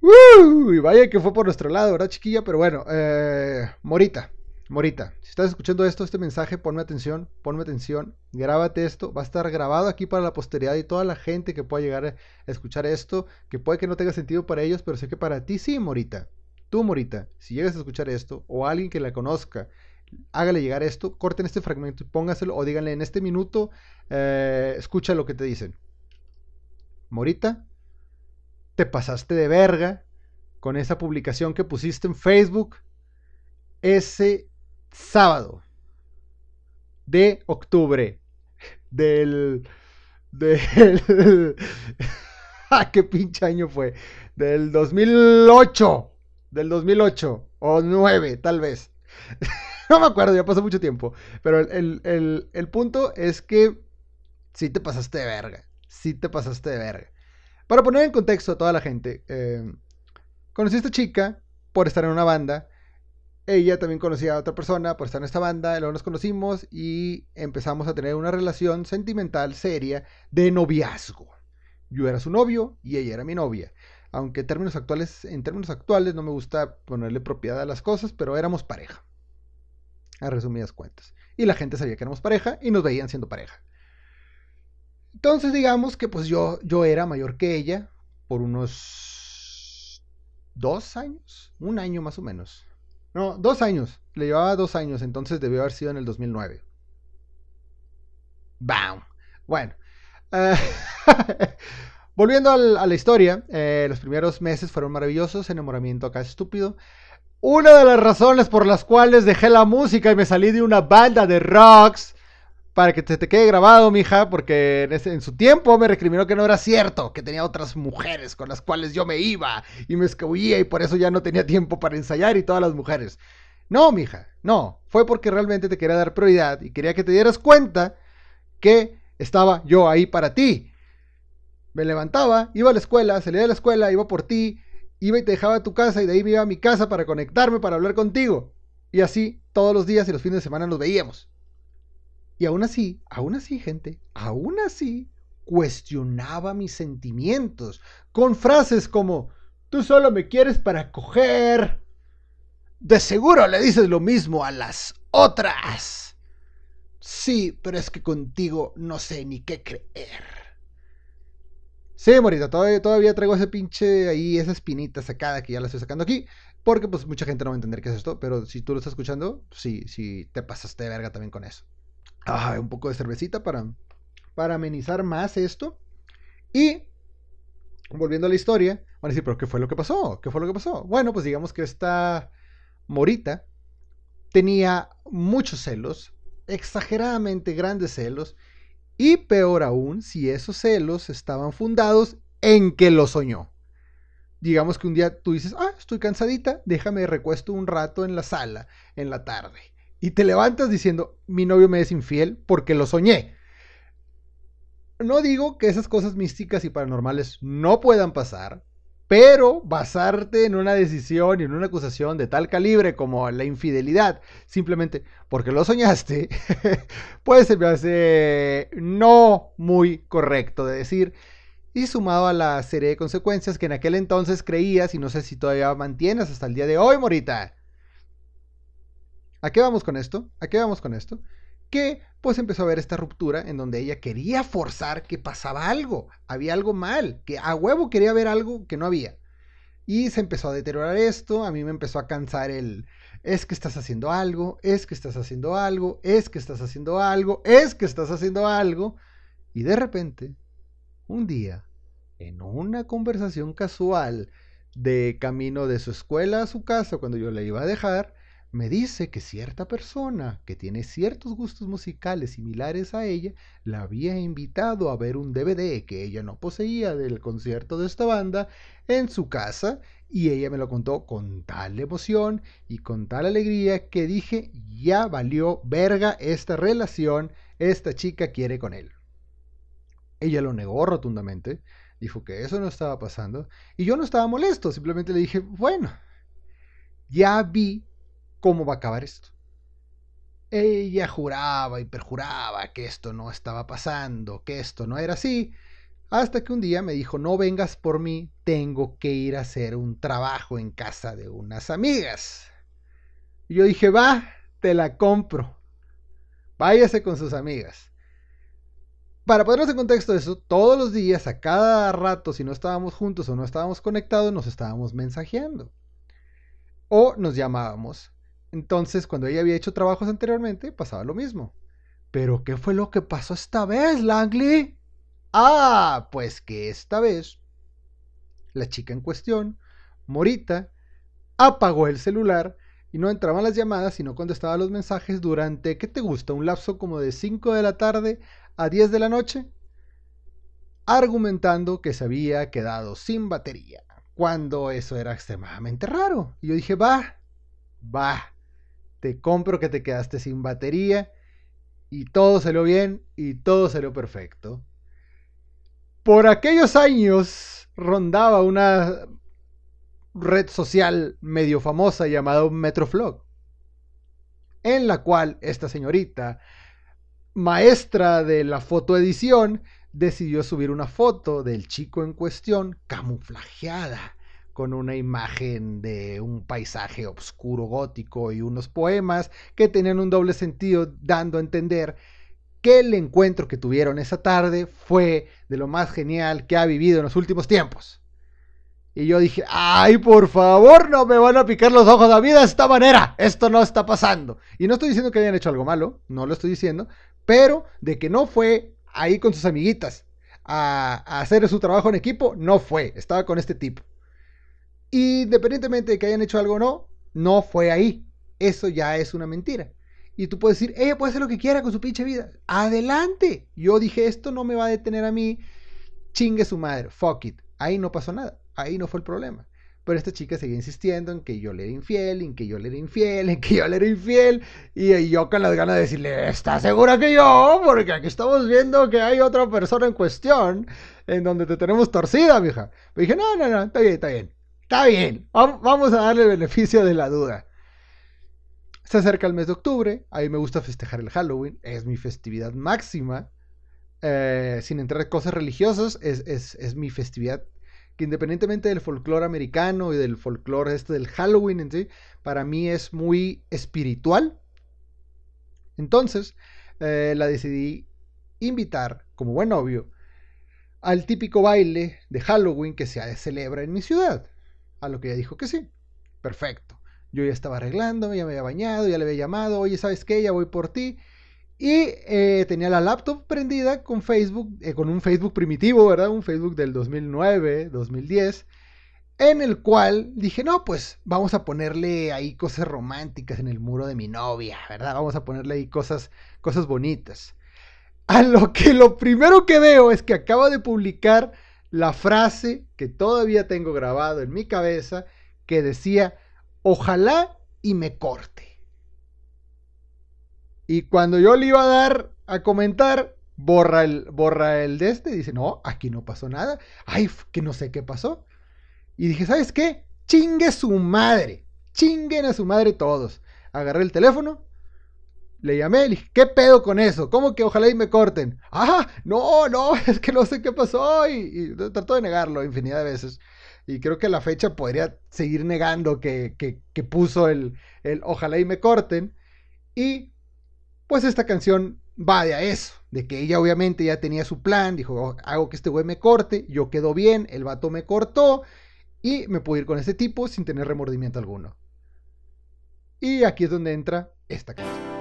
Y vaya que fue por nuestro lado, ¿verdad chiquilla? Pero bueno, eh, Morita, Morita, si estás escuchando esto, este mensaje, ponme atención, ponme atención, grábate esto, va a estar grabado aquí para la posteridad y toda la gente que pueda llegar a escuchar esto, que puede que no tenga sentido para ellos, pero sé que para ti sí, Morita. Tú, Morita, si llegas a escuchar esto, o alguien que la conozca, hágale llegar esto, corten este fragmento y póngaselo, o díganle en este minuto, eh, escucha lo que te dicen. Morita, te pasaste de verga con esa publicación que pusiste en Facebook ese sábado de octubre del... del ¡Ah, qué pinche año fue! Del 2008 del 2008 o 9 tal vez. no me acuerdo, ya pasó mucho tiempo. Pero el, punto es que sí te pasaste de verga. Sí te pasaste de verga. Para poner en contexto a toda la gente, eh, conocí a esta chica por estar en una banda. Ella también conocía a otra persona por estar en esta banda. Luego nos conocimos y empezamos a tener una relación sentimental seria de noviazgo. Yo era su novio y ella era mi novia. Aunque en términos actuales, en términos actuales no me gusta ponerle propiedad a las cosas, pero éramos pareja. A resumidas cuentas. Y la gente sabía que éramos pareja y nos veían siendo pareja. Entonces digamos que pues yo, yo era mayor que ella por unos dos años, un año más o menos. No, dos años. Le llevaba dos años, entonces debió haber sido en el 2009. ¡Bam! Bueno. eh, volviendo a la historia, eh, los primeros meses fueron maravillosos, enamoramiento acá estúpido. Una de las razones por las cuales dejé la música y me salí de una banda de rocks, para que te, te quede grabado, mija, porque en, ese- en su tiempo me recriminó que no era cierto, que tenía otras mujeres con las cuales yo me iba y me escabullía y por eso ya no tenía tiempo para ensayar y todas las mujeres. No, mija, no, fue porque realmente te quería dar prioridad y quería que te dieras cuenta que estaba yo ahí para ti. Me levantaba, iba a la escuela, salía de la escuela, iba por ti, iba y te dejaba a tu casa y de ahí me iba a mi casa para conectarme, para hablar contigo. Y así todos los días y los fines de semana nos veíamos. Y aún así, aún así, gente, aún así, cuestionaba mis sentimientos con frases como, tú solo me quieres para coger. De seguro le dices lo mismo a las otras. Sí, pero es que contigo no sé ni qué creer. Sí, Morita, todavía, todavía traigo ese pinche ahí, esa espinita sacada que ya la estoy sacando aquí. Porque pues mucha gente no va a entender qué es esto. Pero si tú lo estás escuchando, sí, sí, te pasaste de verga también con eso. Ah, un poco de cervecita para, para amenizar más esto. Y volviendo a la historia, van a decir, pero ¿qué fue lo que pasó? ¿Qué fue lo que pasó? Bueno, pues digamos que esta Morita tenía muchos celos, exageradamente grandes celos, y peor aún, si esos celos estaban fundados en que lo soñó. Digamos que un día tú dices, ah, estoy cansadita, déjame recuesto un rato en la sala, en la tarde. Y te levantas diciendo, mi novio me es infiel porque lo soñé. No digo que esas cosas místicas y paranormales no puedan pasar, pero basarte en una decisión y en una acusación de tal calibre como la infidelidad, simplemente porque lo soñaste, pues se me hace no muy correcto de decir. Y sumado a la serie de consecuencias que en aquel entonces creías y no sé si todavía mantienes hasta el día de hoy, Morita. ¿A qué vamos con esto? ¿A qué vamos con esto? Que pues empezó a haber esta ruptura en donde ella quería forzar que pasaba algo, había algo mal, que a huevo quería ver algo que no había. Y se empezó a deteriorar esto, a mí me empezó a cansar el, es que estás haciendo algo, es que estás haciendo algo, es que estás haciendo algo, es que estás haciendo algo. Y de repente, un día, en una conversación casual de camino de su escuela a su casa cuando yo la iba a dejar, me dice que cierta persona que tiene ciertos gustos musicales similares a ella la había invitado a ver un DVD que ella no poseía del concierto de esta banda en su casa y ella me lo contó con tal emoción y con tal alegría que dije ya valió verga esta relación, esta chica quiere con él. Ella lo negó rotundamente, dijo que eso no estaba pasando y yo no estaba molesto, simplemente le dije, bueno, ya vi cómo va a acabar esto. Ella juraba y perjuraba que esto no estaba pasando, que esto no era así, hasta que un día me dijo, no vengas por mí, tengo que ir a hacer un trabajo en casa de unas amigas. Y yo dije, va, te la compro. Váyase con sus amigas. Para ponernos en contexto de eso, todos los días, a cada rato, si no estábamos juntos o no estábamos conectados, nos estábamos mensajeando. O nos llamábamos. Entonces, cuando ella había hecho trabajos anteriormente, pasaba lo mismo. Pero, ¿qué fue lo que pasó esta vez, Langley? Ah, pues que esta vez la chica en cuestión, Morita, apagó el celular y no entraban las llamadas y no contestaba los mensajes durante, ¿qué te gusta? Un lapso como de 5 de la tarde a 10 de la noche, argumentando que se había quedado sin batería, cuando eso era extremadamente raro. Y yo dije, va, va, te compro que te quedaste sin batería y todo salió bien y todo salió perfecto. Por aquellos años rondaba una red social medio famosa llamada Metroflog, en la cual esta señorita maestra de la fotoedición decidió subir una foto del chico en cuestión camuflajeada con una imagen de un paisaje oscuro gótico y unos poemas que tenían un doble sentido dando a entender que el encuentro que tuvieron esa tarde fue de lo más genial que ha vivido en los últimos tiempos. Y yo dije, ay, por favor, no me van a picar los ojos a mí de esta manera. Esto no está pasando. Y no estoy diciendo que hayan hecho algo malo, no lo estoy diciendo, pero de que no fue ahí con sus amiguitas a, a hacer su trabajo en equipo, no fue. Estaba con este tipo. Independientemente de que hayan hecho algo o no, no fue ahí. Eso ya es una mentira. Y tú puedes decir, ella puede hacer lo que quiera con su pinche vida. Adelante. Yo dije, esto no me va a detener a mí. Chingue su madre. Fuck it. Ahí no pasó nada. Ahí no fue el problema. Pero esta chica seguía insistiendo en que yo le era infiel, en que yo le era infiel, en que yo le era infiel. Y yo con las ganas de decirle, ¿estás segura que yo? Porque aquí estamos viendo que hay otra persona en cuestión en donde te tenemos torcida, vieja. Me dije, no, no, no, está bien, está bien. Está bien. Vamos a darle el beneficio de la duda. Se acerca el mes de octubre. A mí me gusta festejar el Halloween. Es mi festividad máxima. Eh, sin entrar en cosas religiosas, es, mi festividad que independientemente del folclore americano y del folclore este del Halloween en sí, para mí es muy espiritual. Entonces, eh, la decidí invitar como buen novio al típico baile de Halloween que se celebra en mi ciudad. A lo que ella dijo que sí. Perfecto. Yo ya estaba arreglándome, ya me había bañado, ya le había llamado, oye, ¿sabes qué? Ya voy por ti. Y eh, tenía la laptop prendida con Facebook, eh, con un Facebook primitivo, ¿verdad? Un Facebook del 2009, 2010, en el cual dije, no, pues vamos a ponerle ahí cosas románticas en el muro de mi novia, ¿verdad? Vamos a ponerle ahí cosas, cosas bonitas. A lo que lo primero que veo es que acaba de publicar la frase que todavía tengo grabado en mi cabeza, que decía, ojalá y me corte. Y cuando yo le iba a dar a comentar, borra el, borra el de este. Dice, no, aquí no pasó nada. Ay, que no sé qué pasó. Y dije, ¿sabes qué? Chingue su madre. Chinguen a su madre todos. Agarré el teléfono. Le llamé, le dije, ¿qué pedo con eso? ¿Cómo que ojalá y me corten? Ah, no, no, es que no sé qué pasó. Y, trató de negarlo infinidad de veces. Y creo que la fecha podría seguir negando que, que, que puso el, el ojalá y me corten. Y pues esta canción va de a eso, de que ella obviamente ya tenía su plan, dijo, oh, hago que este güey me corte, yo quedo bien, el vato me cortó y me puedo ir con este tipo sin tener remordimiento alguno. Y aquí es donde entra esta canción.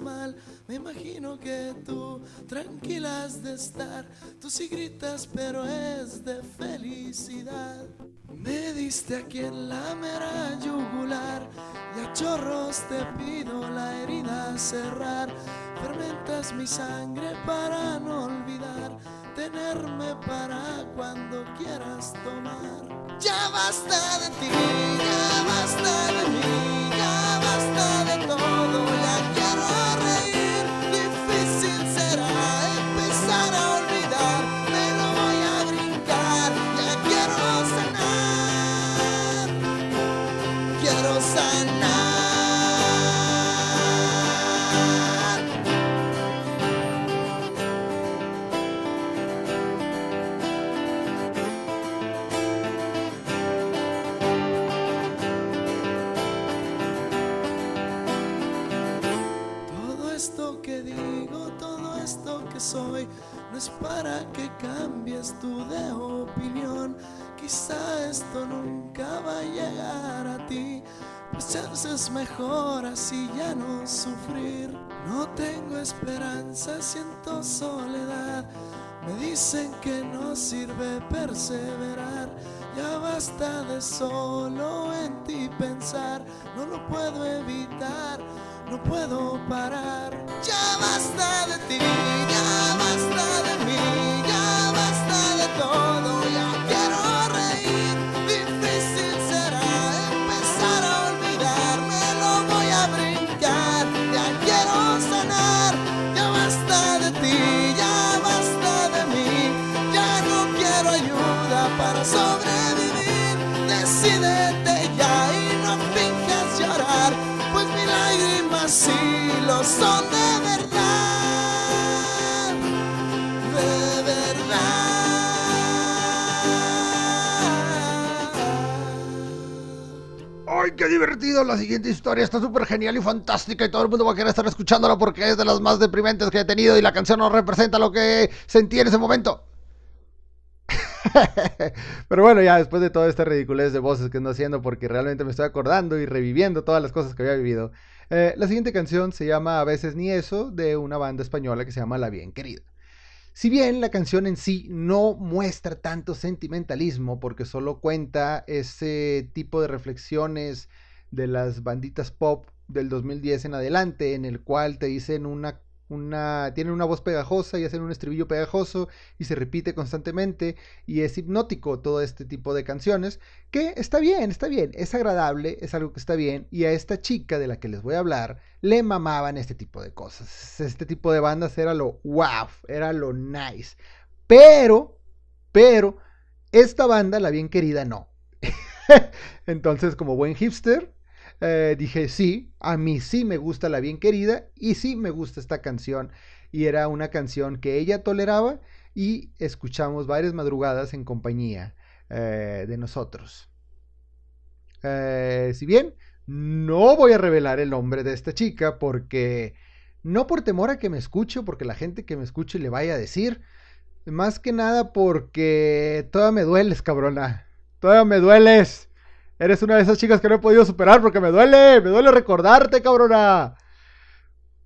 Mal. Me imagino que tú tranquilas de estar. Tú sí gritas, pero es de felicidad. Me diste aquí en la mera yugular y a chorros te pido la herida cerrar. Fermentas mi sangre para no olvidar, tenerme para cuando quieras tomar. Ya basta de ti, ya basta de mí, ya basta de todo, ya soy que cambies tú de opinión. Quizá esto nunca va a llegar a ti. Pues es mejor así ya no sufrir. No tengo esperanza, siento soledad. Me dicen que no sirve perseverar. Ya basta de solo en ti pensar. No lo puedo evitar no puedo parar. Ya basta de ti, ya basta de mí, son de verdad, de verdad. ¡Ay, qué divertido! La siguiente historia está súper genial y fantástica y todo el mundo va a querer estar escuchándola porque es de las más deprimentes que he tenido y la canción no representa lo que sentí en ese momento. Pero bueno, ya después de toda esta ridiculez de voces que ando haciendo, porque realmente me estoy acordando y reviviendo todas las cosas que había vivido, eh, la siguiente canción se llama A veces ni eso, de una banda española que se llama La Bien Querida. Si bien la canción en sí no muestra tanto sentimentalismo, porque solo cuenta ese tipo de reflexiones de las banditas pop del 2010 en adelante, en el cual te dicen una tienen una voz pegajosa y hacen un estribillo pegajoso y se repite constantemente y es hipnótico todo este tipo de canciones que está bien, está bien, es agradable, es algo que está bien y a esta chica de la que les voy a hablar le mamaban este tipo de cosas. Este tipo de bandas era lo wow, era lo nice. Pero, pero, esta banda, la bien querida, no. Entonces, como buen hipster, eh, dije, sí, a mí sí me gusta la bien querida y sí me gusta esta canción. Y era una canción que ella toleraba y escuchamos varias madrugadas en compañía eh, de nosotros. Eh, si bien no voy a revelar el nombre de esta chica porque no por temor a que me escuche, porque la gente que me escuche le vaya a decir, más que nada porque todavía me dueles, cabrona. Todavía me dueles. Eres una de esas chicas que no he podido superar porque me duele, me duele recordarte, cabrona.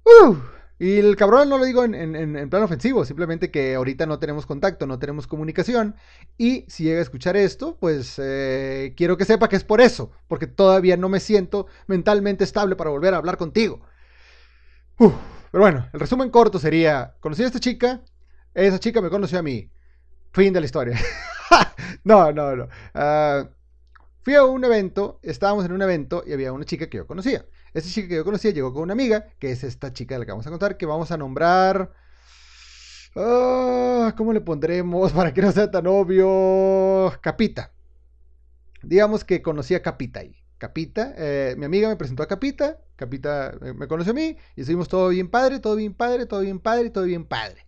Uh, y el cabrón no lo digo en, en, en, plan ofensivo, simplemente que ahorita no tenemos contacto, no tenemos comunicación. Y si llega a escuchar esto, pues eh, quiero que sepa que es por eso, porque todavía no me siento mentalmente estable para volver a hablar contigo. Uh, pero bueno, el resumen corto sería, conocí a esta chica, esa chica me conoció a mí. Fin de la historia. no, no, no. Uh, Fui a un evento, estábamos en un evento y había una chica que yo conocía. Esta chica que yo conocía llegó con una amiga, que es esta chica de la que vamos a contar, que vamos a nombrar... Oh, ¿Cómo le pondremos para que no sea tan obvio? Capita. Digamos que conocí a Capita ahí. Capita, eh, mi amiga me presentó a Capita, Capita me conoció a mí y estuvimos todo bien padre, todo bien padre, todo bien padre, todo bien padre.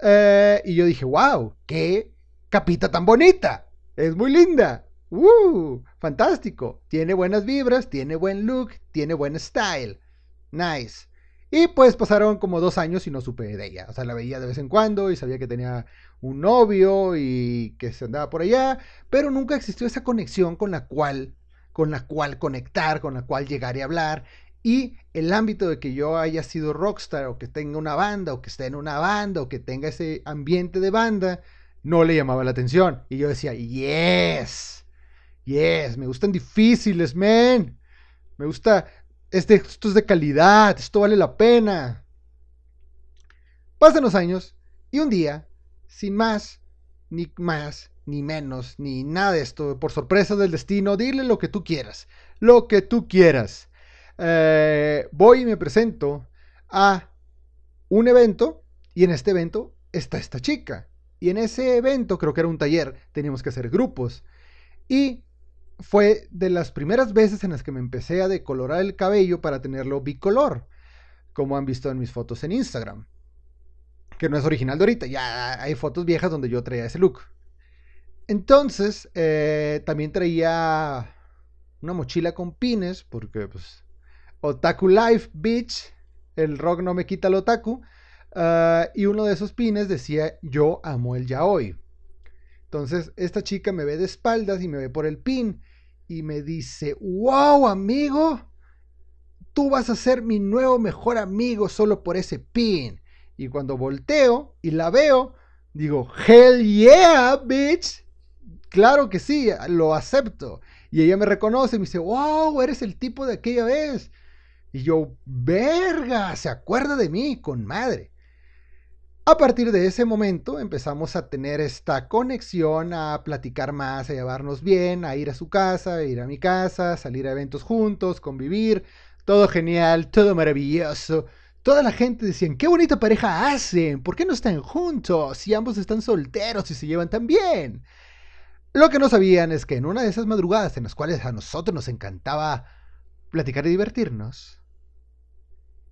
Eh, y yo dije, wow, qué Capita tan bonita, es muy linda. ¡Uh! Fantástico. Tiene buenas vibras, tiene buen look, tiene buen style. Nice. Y pues pasaron como dos años y no supe de ella. O sea, la veía de vez en cuando y sabía que tenía un novio y que se andaba por allá. Pero nunca existió esa conexión con la cual, con la cual conectar, con la cual llegar y hablar. Y el ámbito de que yo haya sido rockstar o que tenga una banda o que esté en una banda o que tenga ese ambiente de banda, no le llamaba la atención. Y yo decía, yes Yes, me gustan difíciles, men. Me gusta. Este, esto es de calidad, esto vale la pena. Pasan los años y un día, sin más, ni más, ni menos, ni nada de esto, por sorpresa del destino, dile lo que tú quieras, lo que tú quieras. Eh, voy y me presento a un evento y en este evento está esta chica. Y en ese evento, creo que era un taller, teníamos que hacer grupos. Y fue de las primeras veces en las que me empecé a decolorar el cabello para tenerlo bicolor, como han visto en mis fotos en Instagram. Que no es original de ahorita, ya hay fotos viejas donde yo traía ese look. Entonces, eh, también traía una mochila con pines, porque pues, Otaku Life Beach, el rock no me quita el otaku. Uh, y uno de esos pines decía, yo amo el yaoi. Entonces, esta chica me ve de espaldas y me ve por el pin y me dice, wow, amigo, tú vas a ser mi nuevo mejor amigo solo por ese pin. Y cuando volteo y la veo, digo, hell yeah, bitch. Claro que sí, lo acepto. Y ella me reconoce y me dice, wow, eres el tipo de aquella vez. Y yo, verga, se acuerda de mí, con madre. A partir de ese momento empezamos a tener esta conexión, a platicar más, a llevarnos bien, a ir a su casa, a ir a mi casa, salir a eventos juntos, convivir, todo genial, todo maravilloso. Toda la gente decía, qué bonita pareja hacen, ¿por qué no están juntos? Si ambos están solteros y se llevan tan bien. Lo que no sabían es que en una de esas madrugadas en las cuales a nosotros nos encantaba platicar y divertirnos,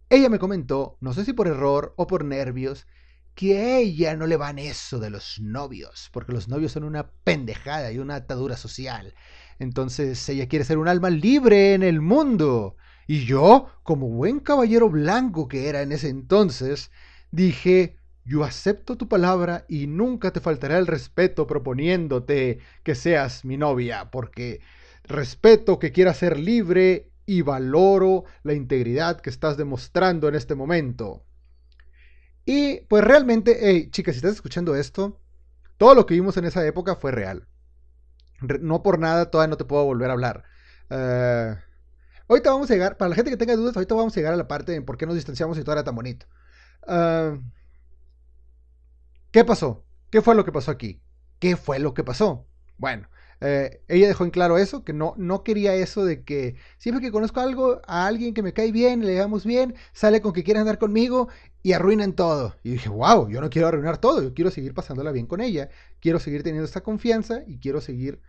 ella me comentó, no sé si por error o por nervios, que a ella no le van eso de los novios, porque los novios son una pendejada y una atadura social. Entonces ella quiere ser un alma libre en el mundo. Y yo, como buen caballero blanco que era en ese entonces, dije, yo acepto tu palabra y nunca te faltará el respeto proponiéndote que seas mi novia, porque respeto que quieras ser libre y valoro la integridad que estás demostrando en este momento. Y pues realmente, hey, chicas, si estás escuchando esto, todo lo que vimos en esa época fue real. no por nada todavía no te puedo volver a hablar. Uh, ahorita vamos a llegar, para la gente que tenga dudas, ahorita vamos a llegar a la parte de por qué nos distanciamos y todo era tan bonito. Uh, ¿Qué pasó? ¿Qué fue lo que pasó aquí? ¿Qué fue lo que pasó? Bueno, eh, ella dejó en claro eso, que no, no quería eso de que siempre que conozco algo, a alguien que me cae bien, le llevamos bien, sale con que quiere andar conmigo y arruinan todo. Y dije, wow, yo no quiero arruinar todo, yo quiero seguir pasándola bien con ella, quiero seguir teniendo esta confianza y quiero seguir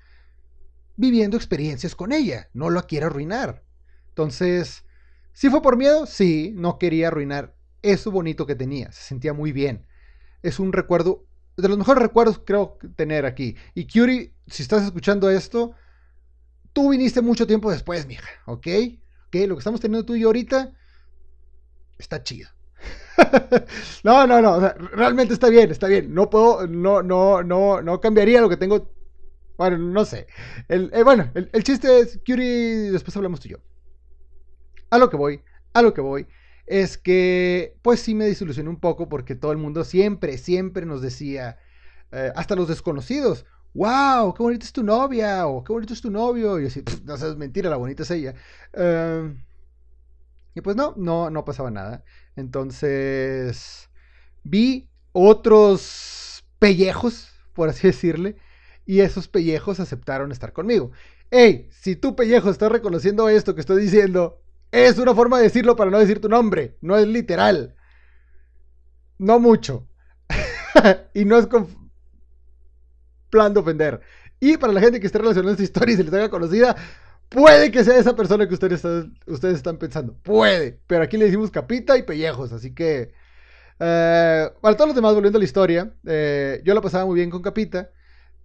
viviendo experiencias con ella, no la quiero arruinar. Entonces, si fue por miedo, sí, no quería arruinar eso bonito que tenía, se sentía muy bien es un recuerdo, de los mejores recuerdos creo tener aquí. Y Curie, si estás escuchando esto, tú viniste mucho tiempo después, mija, ¿ok? ¿Ok? Lo que estamos teniendo tú y yo ahorita está chido. no, no, no, realmente está bien, está bien. No puedo, no, no, no, no cambiaría lo que tengo. Bueno, no sé. El, eh, bueno, el, chiste es, Curie, después hablamos tú y yo. A lo que voy, a lo que voy es que pues sí me desilusioné un poco porque todo el mundo siempre, siempre nos decía, eh, hasta los desconocidos, wow, qué bonita es tu novia o qué bonito es tu novio. Y así, no sabes, mentira, la bonita es ella. Em, y pues no, no, no pasaba nada. Entonces vi otros pellejos, por así decirle, y esos pellejos aceptaron estar conmigo. Hey, si tu pellejo está reconociendo esto que estoy diciendo, es una forma de decirlo para no decir tu nombre. No es literal. No mucho. y no es Y para la gente que esté relacionada a esta historia y se les haga conocida, puede que sea esa persona que ustedes, ustedes están pensando. Puede. Pero aquí le decimos capita y pellejos. Así que... Eh, para todos los demás, volviendo a la historia, eh, yo la pasaba muy bien con Capita,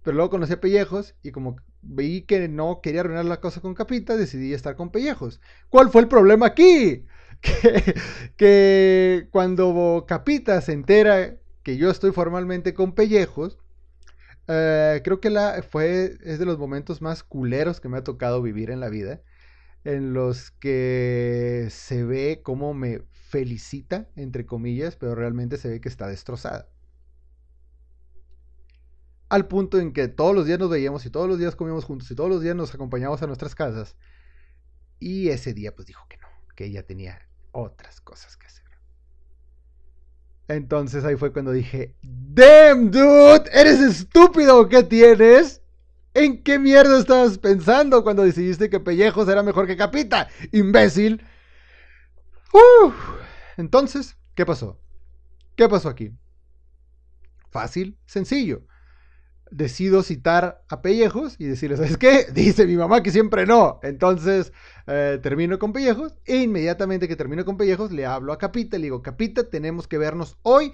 pero luego conocí a Pellejos y como vi que no quería arruinar la cosa con Capita, decidí estar con Pellejos. ¿Cuál fue el problema aquí? Que, cuando Capita se entera que yo estoy formalmente con Pellejos, eh, creo que la, fue, es de los momentos más culeros que me ha tocado vivir en la vida, en los que se ve cómo me felicita, entre comillas, pero realmente se ve que está destrozada al punto en que todos los días nos veíamos y todos los días comíamos juntos y todos los días nos acompañábamos a nuestras casas. Y ese día pues dijo que no, que ella tenía otras cosas que hacer. Entonces ahí fue cuando dije, damn dude, eres estúpido, ¿qué tienes? ¿En qué mierda estabas pensando cuando decidiste que Pellejos era mejor que Capita? Imbécil. Entonces, ¿qué pasó? ¿Qué pasó aquí? Fácil, sencillo decido citar a Pellejos y decirle, ¿sabes qué? Dice mi mamá que siempre no. Entonces eh, termino con Pellejos e inmediatamente que termino con Pellejos le hablo a Capita y le digo, Capita, tenemos que vernos hoy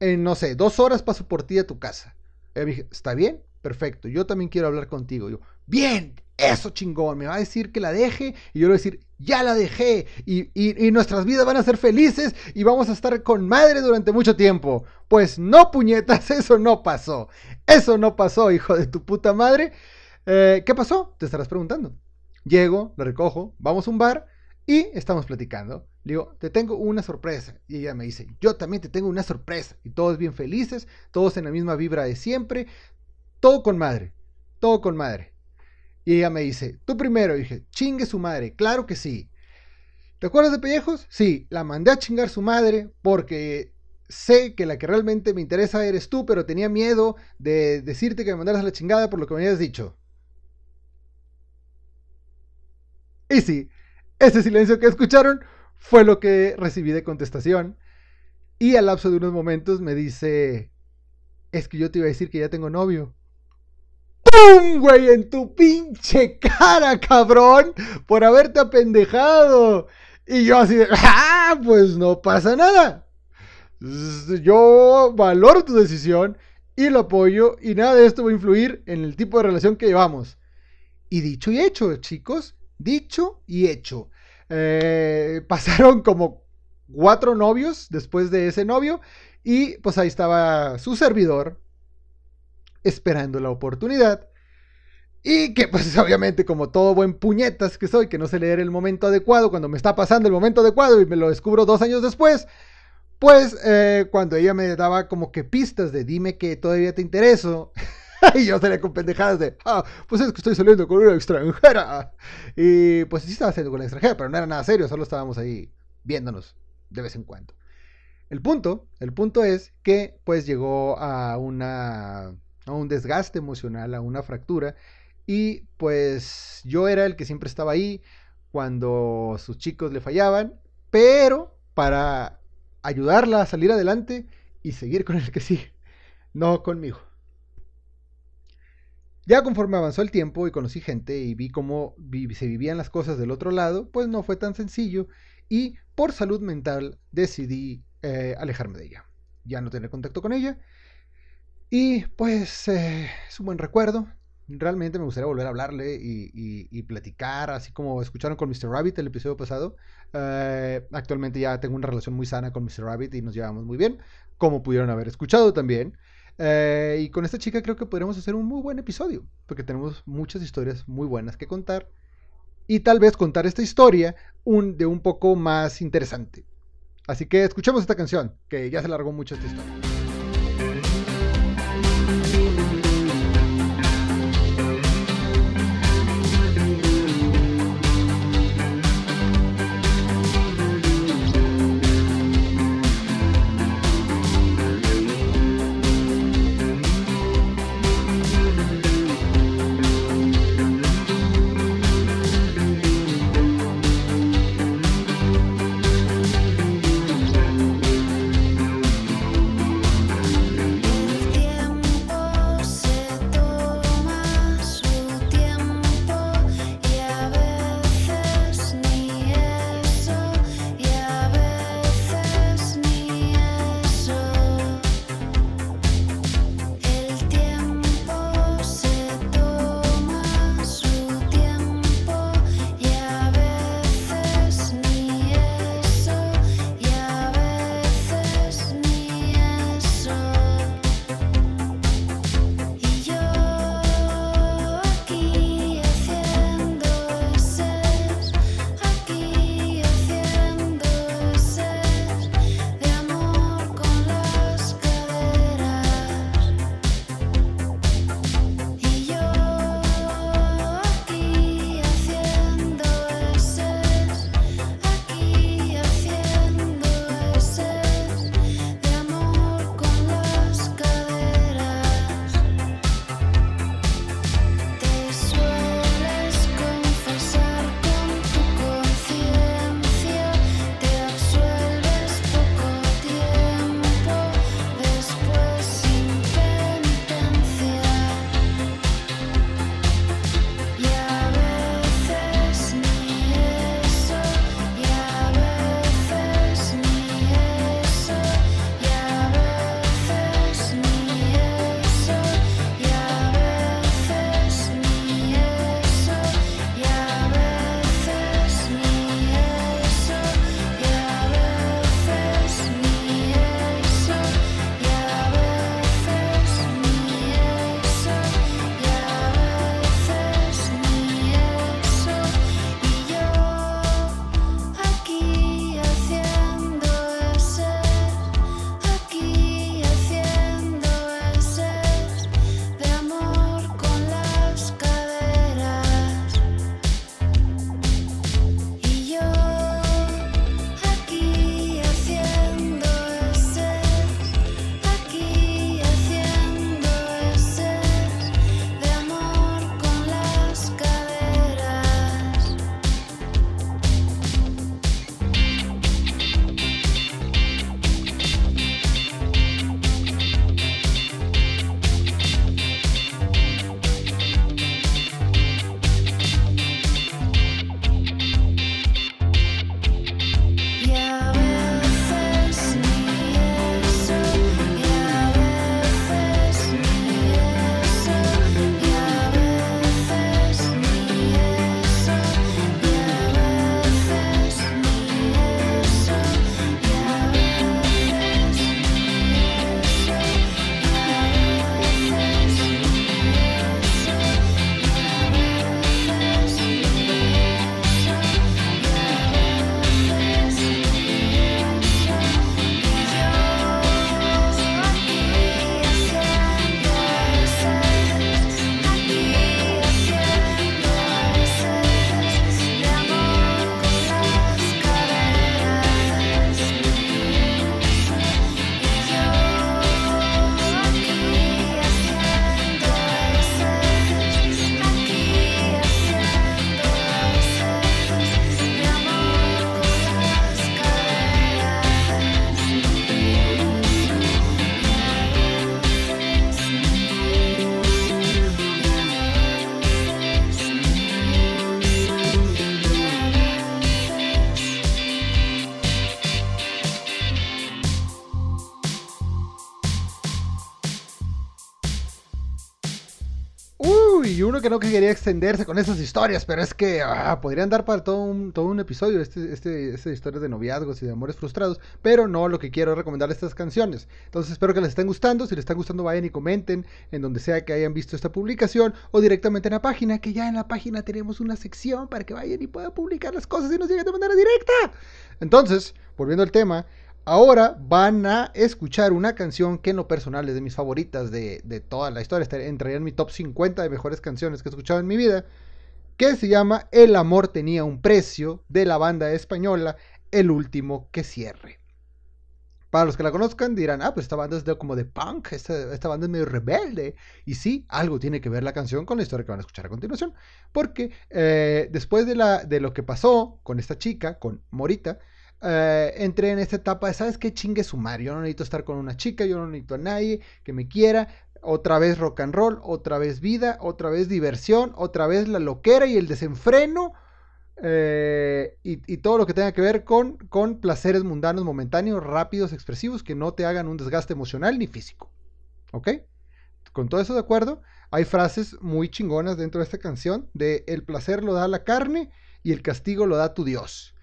en, no sé, dos horas paso por ti a tu casa. Y me dije, ¿está bien? Perfecto, yo también quiero hablar contigo. yo, bien, eso chingón, me va a decir que la deje y yo le voy a decir, ya la dejé y, y, nuestras vidas van a ser felices y vamos a estar con madre durante mucho tiempo. Pues no, puñetas, eso no pasó. Eso no pasó, hijo de tu puta madre. Eh, ¿Qué pasó? Te estarás preguntando. Llego, la recojo, vamos a un bar y estamos platicando. Le digo, te tengo una sorpresa. Y ella me dice, yo también te tengo una sorpresa. Y todos bien felices, todos en la misma vibra de siempre, todo con madre, todo con madre. Y ella me dice, tú primero. dije, chingue su madre. Claro que sí. ¿Te acuerdas de Pellejos? Sí, la mandé a chingar su madre porque sé que la que realmente me interesa eres tú, pero tenía miedo de decirte que me mandaras a la chingada por lo que me habías dicho. Y sí, ese silencio que escucharon fue lo que recibí de contestación. Y al lapso de unos momentos me dice, es que yo te iba a decir que ya tengo novio. ¡Pum, güey! En tu pinche cara, cabrón. Por haberte apendejado. Y yo así de, ¡ah! pues no pasa nada. Yo valoro tu decisión y lo apoyo y nada de esto va a influir en el tipo de relación que llevamos. Y dicho y hecho, chicos, dicho y hecho. Eh, pasaron como cuatro novios después de ese novio y pues ahí estaba su servidor esperando la oportunidad. Y que pues obviamente como todo buen puñetas que soy, que no sé leer el momento adecuado, cuando me está pasando el momento adecuado y me lo descubro dos años después, pues eh, cuando ella me daba como que pistas de dime que todavía te intereso, y yo salía con pendejadas de, ah, pues es que estoy saliendo con una extranjera. Y pues sí estaba saliendo con una extranjera, pero no era nada serio, solo estábamos ahí viéndonos de vez en cuando. El punto, el punto es que pues llegó a una a un desgaste emocional, a una fractura y pues yo era el que siempre estaba ahí cuando sus chicos le fallaban, pero para ayudarla a salir adelante y seguir con el que sí, no conmigo. Ya conforme avanzó el tiempo y conocí gente y vi cómo se vivían las cosas del otro lado, pues no fue tan sencillo y por salud mental decidí eh, alejarme de ella. Ya no tener contacto con ella. Y pues eh, es un buen recuerdo, realmente me gustaría volver a hablarle y, platicar, así como escucharon con Mr. Rabbit el episodio pasado. Eh, actualmente ya tengo una relación muy sana con Mr. Rabbit y nos llevamos muy bien, como pudieron haber escuchado también. Eh, y con esta chica creo que podremos hacer un muy buen episodio, porque tenemos muchas historias muy buenas que contar. Y tal vez contar esta historia un, de un poco más interesante. Así que escuchemos esta canción, que ya se largó mucho esta historia. Que no quería extenderse con esas historias, pero es que ah, podrían dar para todo un, todo un episodio este, este historias de noviazgos y de amores frustrados, pero no lo que quiero es recomendar estas canciones. Entonces espero que les estén gustando, si les están gustando vayan y comenten en donde sea que hayan visto esta publicación o directamente en la página, que ya en la página tenemos una sección para que vayan y puedan publicar las cosas y nos lleguen de manera directa. Entonces, volviendo al tema, Ahora van a escuchar una canción que en lo personal es de mis favoritas de, de toda la historia. Entraría en mi top 50 de mejores canciones que he escuchado en mi vida. Que se llama El amor tenía un precio de la banda española El último que cierre. Para los que la conozcan dirán, ah, pues esta banda es como de punk, esta, banda es medio rebelde. Y sí, algo tiene que ver la canción con la historia que van a escuchar a continuación. Porque eh, después de lo que pasó con esta chica, con Morita, eh, entré en esta etapa de, ¿sabes qué? Chingue sumar. Yo no necesito estar con una chica, yo no necesito a nadie que me quiera. Otra vez rock and roll, otra vez vida, otra vez diversión, otra vez la loquera y el desenfreno. Eh, y, y, todo lo que tenga que ver con, con placeres mundanos, momentáneos, rápidos, expresivos, que no te hagan un desgaste emocional ni físico. ¿Ok? Con todo eso de acuerdo, hay frases muy chingonas dentro de esta canción de el placer lo da la carne y el castigo lo da tu Dios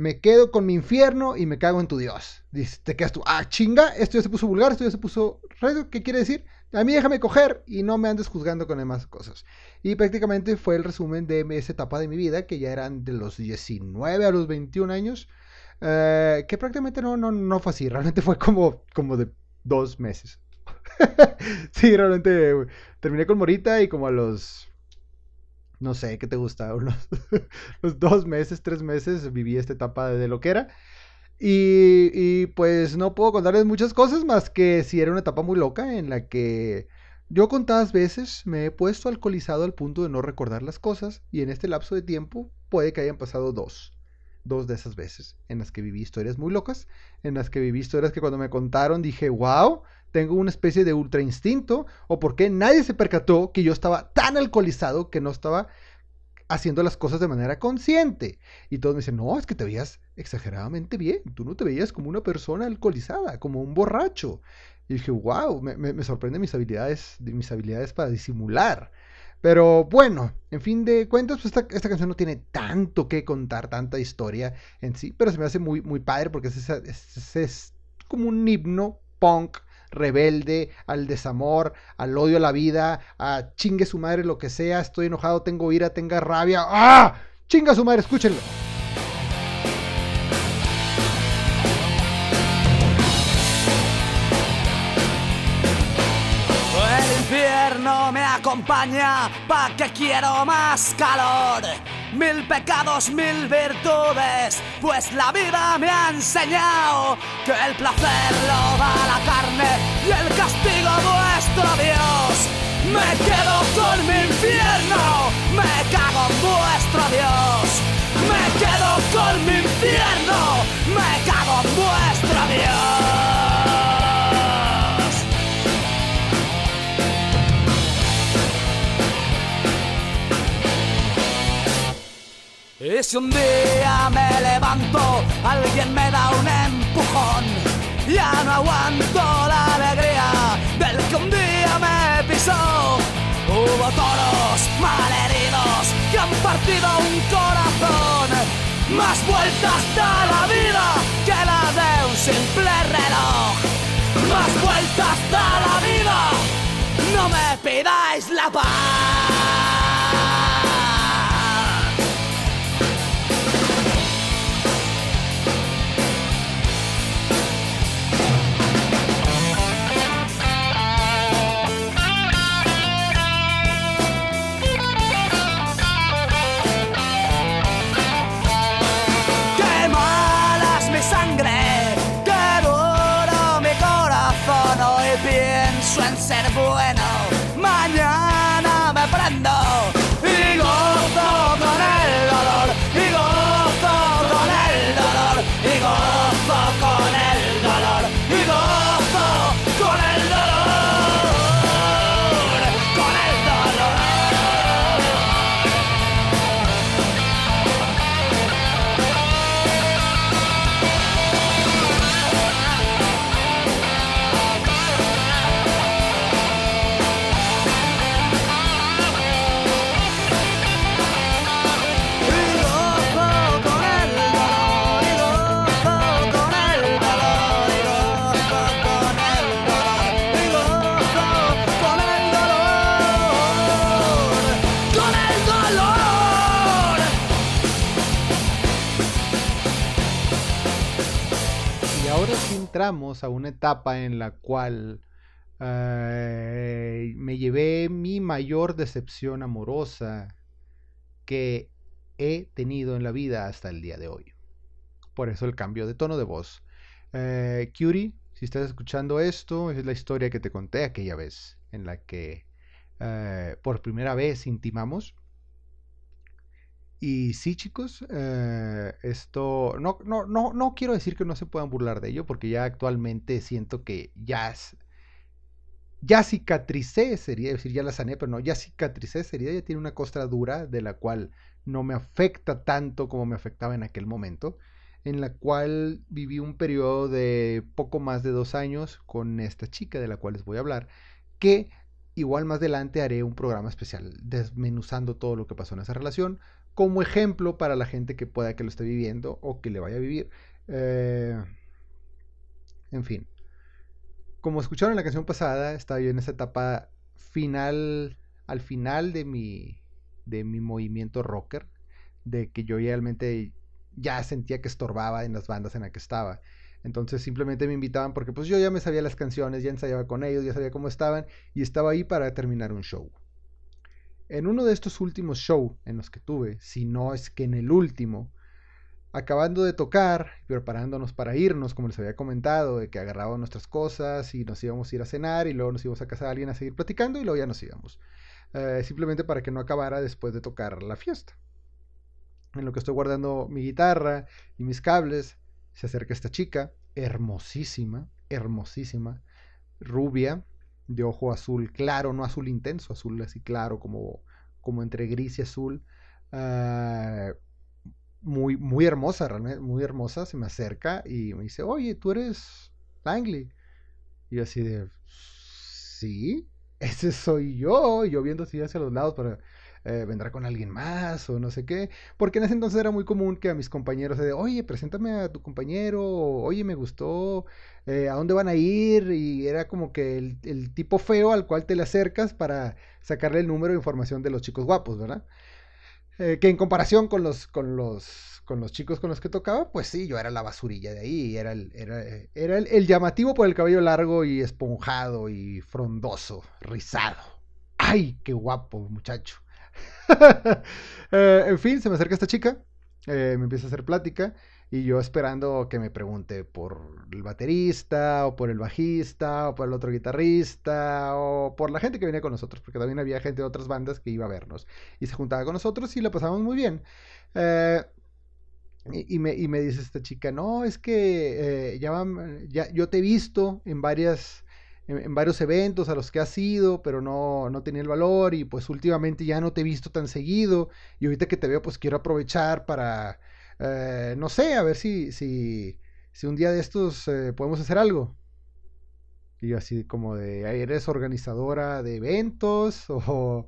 me quedo con mi infierno y me cago en tu Dios. Dice, te quedas tú, ah, chinga, esto ya se puso vulgar, esto ya se puso ¿Qué quiere decir? A mí déjame coger y no me andes juzgando con demás cosas. Y prácticamente fue el resumen de esa etapa de mi vida, que ya eran de los 19 a los 21 años, eh, que prácticamente no, no, no fue así, realmente fue como, como de dos meses. sí, realmente terminé con Morita y como a los no sé, ¿qué te gusta? Unos, dos meses, tres meses viví esta etapa de loquera. Y, y pues no puedo contarles muchas cosas más que si era una etapa muy loca en la que yo contadas veces me he puesto alcoholizado al punto de no recordar las cosas y en este lapso de tiempo puede que hayan pasado dos. Dos de esas veces en las que viví historias muy locas, en las que viví historias que cuando me contaron dije, wow, tengo una especie de ultra instinto o porque nadie se percató que yo estaba tan alcoholizado que no estaba haciendo las cosas de manera consciente. Y todos me dicen, no, es que te veías exageradamente bien, tú no te veías como una persona alcoholizada, como un borracho. Y dije, wow, me, me, sorprende mis habilidades, mis habilidades para disimular. Pero bueno, en fin de cuentas, pues esta, canción no tiene tanto que contar, tanta historia en sí, pero se me hace muy, muy padre porque es como un himno punk rebelde, al desamor, al odio a la vida, a chingue su madre lo que sea, estoy enojado, tengo ira, tenga rabia. ¡Ah! Chinga su madre, escúchenlo. El infierno me acompaña, pa' que quiero más calor mil pecados, mil virtudes, pues la vida me ha enseñado que el placer lo da la carne y el castigo vuestro Dios. Me quedo con mi infierno, me cago en vuestro Dios. Me quedo con mi infierno, me cago en vuestro Dios. Y si un día me levanto, alguien me da un empujón. Ya no aguanto la alegría del que un día me pisó. Hubo toros malheridos que han partido un corazón. Más vueltas da la vida que la de un simple reloj. Más vueltas da la vida. No me pidáis la paz. Entramos a una etapa en la cual eh, me llevé mi mayor decepción amorosa que he tenido en la vida hasta el día de hoy. Por eso el cambio de tono de voz. Eh, Curie, si estás escuchando esto, es la historia que te conté aquella vez en la que eh, por primera vez intimamos. Y sí, chicos, eh, esto no, no, no, no quiero decir que no se puedan burlar de ello, porque ya actualmente siento que ya, ya cicatricé, sería decir, ya la sané, pero no, ya cicatricé, sería, ya tiene una costra dura de la cual no me afecta tanto como me afectaba en aquel momento, en la cual viví un periodo de poco más de dos años con esta chica de la cual les voy a hablar, que igual más adelante haré un programa especial desmenuzando todo lo que pasó en esa relación, como ejemplo para la gente que pueda que lo esté viviendo o que le vaya a vivir. Eh, en fin. Como escucharon en la canción pasada, estaba yo en esa etapa final, al final de mi, de mi movimiento rocker, de que yo realmente ya sentía que estorbaba en las bandas en las que estaba. Entonces simplemente me invitaban porque pues yo ya me sabía las canciones, ya ensayaba con ellos, ya sabía cómo estaban y estaba ahí para terminar un show. En uno de estos últimos shows en los que tuve, si no es que en el último, acabando de tocar, preparándonos para irnos, como les había comentado, de que agarrábamos nuestras cosas y nos íbamos a ir a cenar y luego nos íbamos a casa de alguien a seguir platicando y luego ya nos íbamos. Eh, simplemente para que no acabara después de tocar la fiesta. En lo que estoy guardando mi guitarra y mis cables, se acerca esta chica, hermosísima, hermosísima, rubia, de ojo azul claro, no azul intenso, azul así claro, como, como entre gris y azul. Uh, muy, muy hermosa, realmente, muy hermosa, se me acerca y me dice, oye, tú eres Langley. Y yo así de, sí, ese soy yo, y yo viendo así hacia los lados para eh, vendrá con alguien más o no sé qué. Porque en ese entonces era muy común que a mis compañeros de, oye, preséntame a tu compañero, oye, me gustó, eh, ¿a dónde van a ir? Y era como que el, tipo feo al cual te le acercas para sacarle el número de información de los chicos guapos, ¿verdad? Eh, que en comparación con los, con los, con los chicos con los que tocaba, pues sí, yo era la basurilla de ahí, era el, era, era el llamativo por el cabello largo y esponjado y frondoso, rizado. ¡Ay, qué guapo, muchacho! Eh, en fin, se me acerca esta chica, eh, me empieza a hacer plática y yo esperando que me pregunte por el baterista o por el bajista o por el otro guitarrista o por la gente que venía con nosotros, porque también había gente de otras bandas que iba a vernos y se juntaba con nosotros y la pasamos muy bien. Eh, y, me, dice esta chica, no, es que ya, yo te he visto en varias en, varios eventos a los que has ido, pero no, no tenía el valor y pues últimamente ya no te he visto tan seguido y ahorita que te veo pues quiero aprovechar para, eh, no sé, a ver si, si, si un día de estos eh, podemos hacer algo. Y así como de, ¿eres organizadora de eventos o,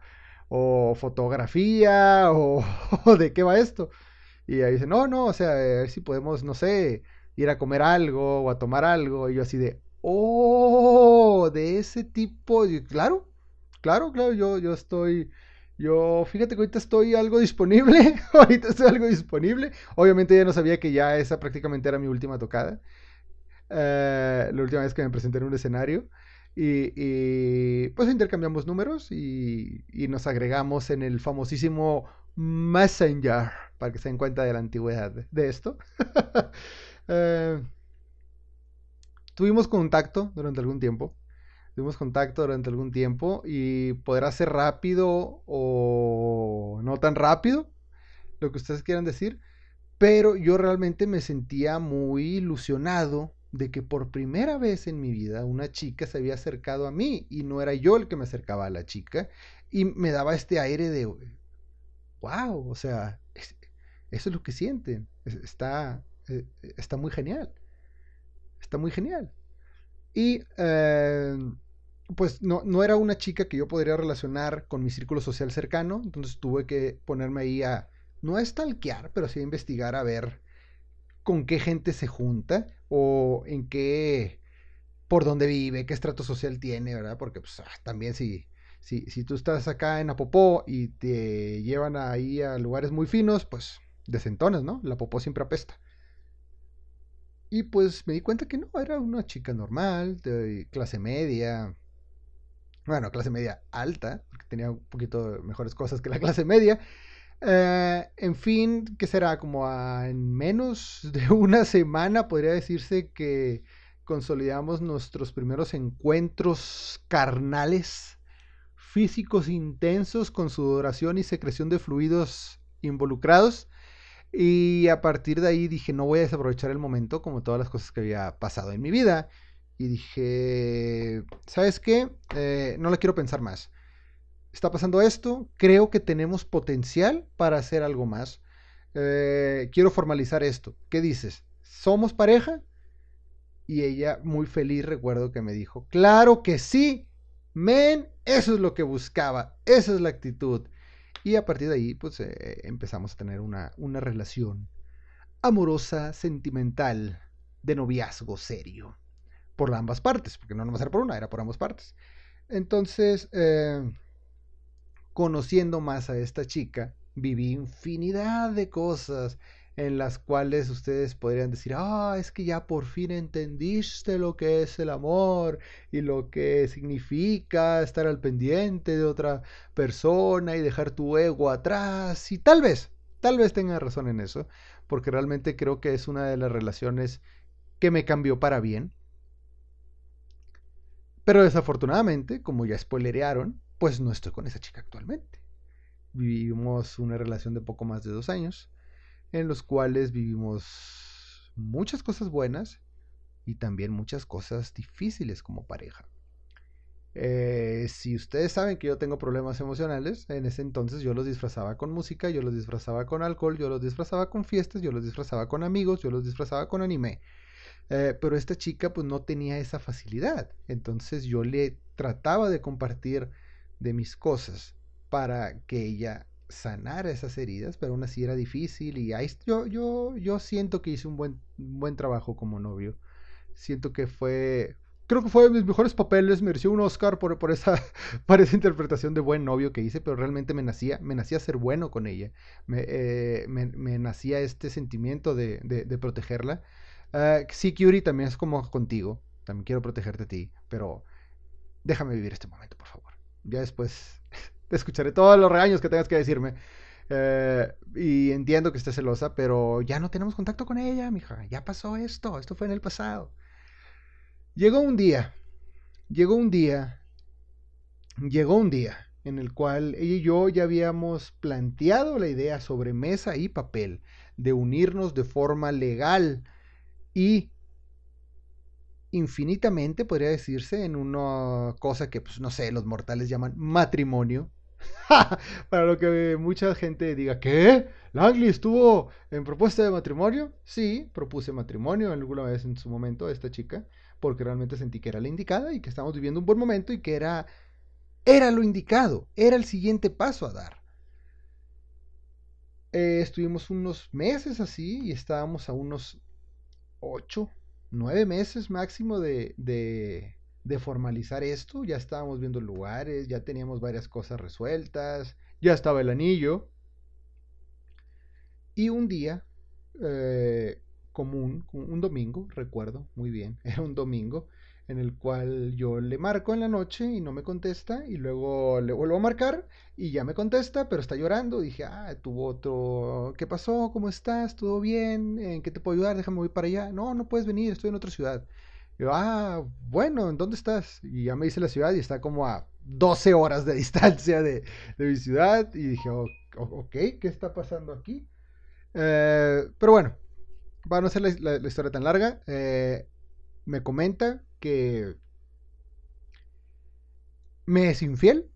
o fotografía o, de qué va esto? Y ahí dice, no, no, o sea, a ver si podemos, no sé, ir a comer algo o a tomar algo. Y yo así de, Oh, de ese tipo. Claro, claro, claro, yo, yo estoy. Yo, fíjate que ahorita estoy algo disponible. ahorita estoy algo disponible. Obviamente ya no sabía que ya esa prácticamente era mi última tocada. Eh, la última vez que me presenté en un escenario. Y, pues intercambiamos números y, nos agregamos en el famosísimo Messenger. Para que se den cuenta de la antigüedad de esto. eh, tuvimos contacto durante algún tiempo. Tuvimos contacto durante algún tiempo y podrá ser rápido o no tan rápido, lo que ustedes quieran decir, pero yo realmente me sentía muy ilusionado de que por primera vez en mi vida una chica se había acercado a mí y no era yo el que me acercaba a la chica y me daba este aire de, wow, o sea, eso es lo que sienten, está, eh, está muy genial. Está muy genial. Y eh, pues no, no, era una chica que yo podría relacionar con mi círculo social cercano, entonces tuve que ponerme ahí a, no a stalkear, pero sí a investigar a ver con qué gente se junta o en qué, por dónde vive, qué estrato social tiene, ¿verdad? Porque pues ah, también si, si, si tú estás acá en Apopó y te llevan ahí a lugares muy finos, pues desentones, ¿no? La Popó siempre apesta. Y pues me di cuenta que no, era una chica normal, de clase media. Bueno, clase media alta, porque tenía un poquito mejores cosas que la clase media. Eh, en fin, que será como a, en menos de una semana podría decirse que consolidamos nuestros primeros encuentros carnales, físicos intensos con sudoración y secreción de fluidos involucrados. Y a partir de ahí dije, no voy a desaprovechar el momento como todas las cosas que había pasado en mi vida. Y dije, ¿sabes qué? Eh, no la quiero pensar más está pasando esto, creo que tenemos potencial para hacer algo más. Eh, quiero formalizar esto. ¿Qué dices? ¿Somos pareja? Y ella, muy feliz, recuerdo que me dijo, claro que sí, men, eso es lo que buscaba, esa es la actitud. Y a partir de ahí, pues eh, empezamos a tener una, una relación amorosa, sentimental, de noviazgo serio. Por ambas partes, porque no nomás era por una, era por ambas partes. Entonces, eh, conociendo más a esta chica, viví infinidad de cosas en las cuales ustedes podrían decir, ah, es que ya por fin entendiste lo que es el amor y lo que significa estar al pendiente de otra persona y dejar tu ego atrás. Y tal vez, tal vez tenga razón en eso, porque realmente creo que es una de las relaciones que me cambió para bien. Pero desafortunadamente, como ya spoilerearon, pues no estoy con esa chica actualmente. Vivimos una relación de poco más de dos años, en los cuales vivimos muchas cosas buenas y también muchas cosas difíciles como pareja. Eh, si ustedes saben que yo tengo problemas emocionales, en ese entonces yo los disfrazaba con música, yo los disfrazaba con alcohol, yo los disfrazaba con fiestas, yo los disfrazaba con amigos, yo los disfrazaba con anime. Eh, pero esta chica pues no tenía esa facilidad. Entonces yo le trataba de compartir de mis cosas para que ella sanara esas heridas, pero aún así era difícil y ahí, yo, yo, yo siento que hice un buen, buen trabajo como novio. Siento que fue, creo que fue de mis mejores papeles, mereció un Oscar por, por, esa, por esa interpretación de buen novio que hice, pero realmente me nacía, me nacía ser bueno con ella, me, eh, me, nacía este sentimiento de, de, protegerla. Uh, sí, Curie, también es como contigo, también quiero protegerte a ti, pero déjame vivir este momento, por favor. Ya después escucharé todos los regaños que tengas que decirme. Eh, y entiendo que estés celosa, pero ya no tenemos contacto con ella, mija. Ya pasó esto. Esto fue en el pasado. Llegó un día. Llegó un día. Llegó un día en el cual ella y yo ya habíamos planteado la idea sobre mesa y papel de unirnos de forma legal y infinitamente, podría decirse, en una cosa que, pues, no sé, los mortales llaman matrimonio. Para lo que mucha gente diga, ¿qué? ¿Langley estuvo en propuesta de matrimonio? Sí, propuse matrimonio alguna vez en su momento a esta chica, porque realmente sentí que era la indicada y que estamos viviendo un buen momento y que era, era lo indicado, era el siguiente paso a dar. Eh, estuvimos unos meses así y estábamos a unos ocho, nueve meses máximo de, de, formalizar esto. Ya estábamos viendo lugares, ya teníamos varias cosas resueltas, ya estaba el anillo. Y un día eh, común, un domingo, recuerdo muy bien, era un domingo, en el cual yo le marco en la noche y no me contesta y luego le vuelvo a marcar y ya me contesta, pero está llorando. Dije, ah, tuvo otro, ¿qué pasó? ¿Cómo estás? ¿Todo bien? ¿En qué te puedo ayudar? Déjame voy para allá. No, no puedes venir, estoy en otra ciudad. Ah, bueno, ¿en dónde estás? Y ya me dice la ciudad y está como a 12 horas de distancia de, de mi ciudad. Y dije, ok, ¿qué está pasando aquí? Eh, pero bueno, para no hacer la, historia tan larga, eh, me comenta que me es infiel,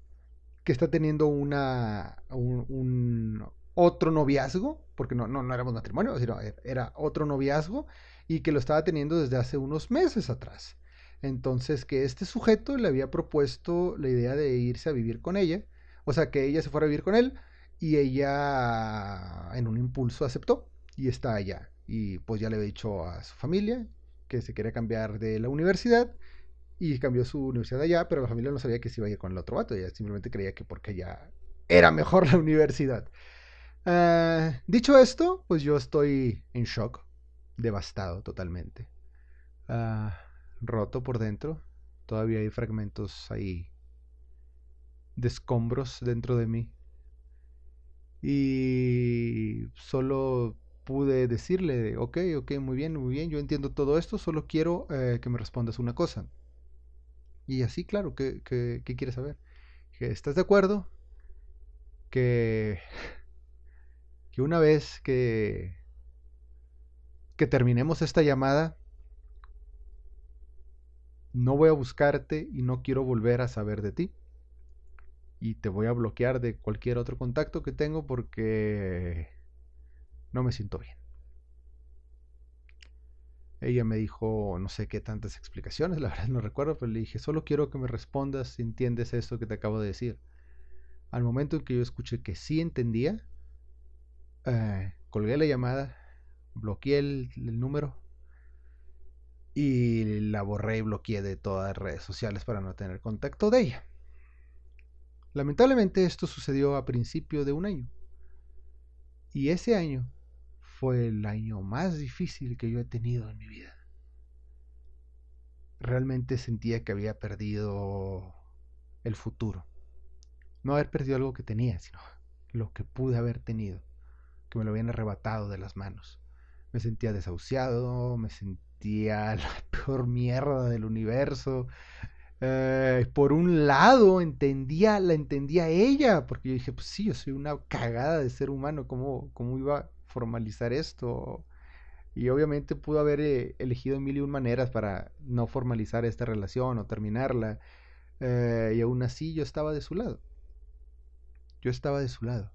que está teniendo una un, otro noviazgo, porque no, no, no éramos matrimonio, sino era otro noviazgo, y que lo estaba teniendo desde hace unos meses atrás. Entonces, que este sujeto le había propuesto la idea de irse a vivir con ella, o sea, que ella se fuera a vivir con él, y ella en un impulso aceptó y está allá. Y pues ya le había dicho a su familia que se quería cambiar de la universidad y cambió su universidad allá, pero la familia no sabía que se iba a ir con el otro vato, ella simplemente creía que porque ya era mejor la universidad. Ah, dicho esto, pues yo estoy en shock. Devastado totalmente. Ah, roto por dentro. Todavía hay fragmentos ahí de escombros dentro de mí. Y solo pude decirle, ok, ok, muy bien, muy bien, yo entiendo todo esto, solo quiero eh, que me respondas una cosa. Y así, claro, ¿qué, qué, qué quieres saber? Que ¿Estás de acuerdo? Que, que una vez que, que terminemos esta llamada, no voy a buscarte y no quiero volver a saber de ti. Y te voy a bloquear de cualquier otro contacto que tengo porque no me siento bien. Ella me dijo no sé qué tantas explicaciones, la verdad no recuerdo, pero le dije, solo quiero que me respondas si entiendes esto que te acabo de decir. Al momento en que yo escuché que sí entendía, eh, colgué la llamada, bloqueé el, número y la borré y bloqueé de todas las redes sociales para no tener contacto de ella. Lamentablemente esto sucedió a principio de un año. Y ese año fue el año más difícil que yo he tenido en mi vida. Realmente sentía que había perdido el futuro. No haber perdido algo que tenía, sino lo que pude haber tenido, que me lo habían arrebatado de las manos. Me sentía desahuciado, me sentía la peor mierda del universo. Eh, por un lado entendía, la entendía ella, porque yo dije, pues sí, yo soy una cagada de ser humano, ¿cómo, cómo iba a formalizar esto? Y obviamente pudo haber eh, elegido mil y un maneras para no formalizar esta relación o terminarla. eh, y aún así yo estaba de su lado. Yo estaba de su lado.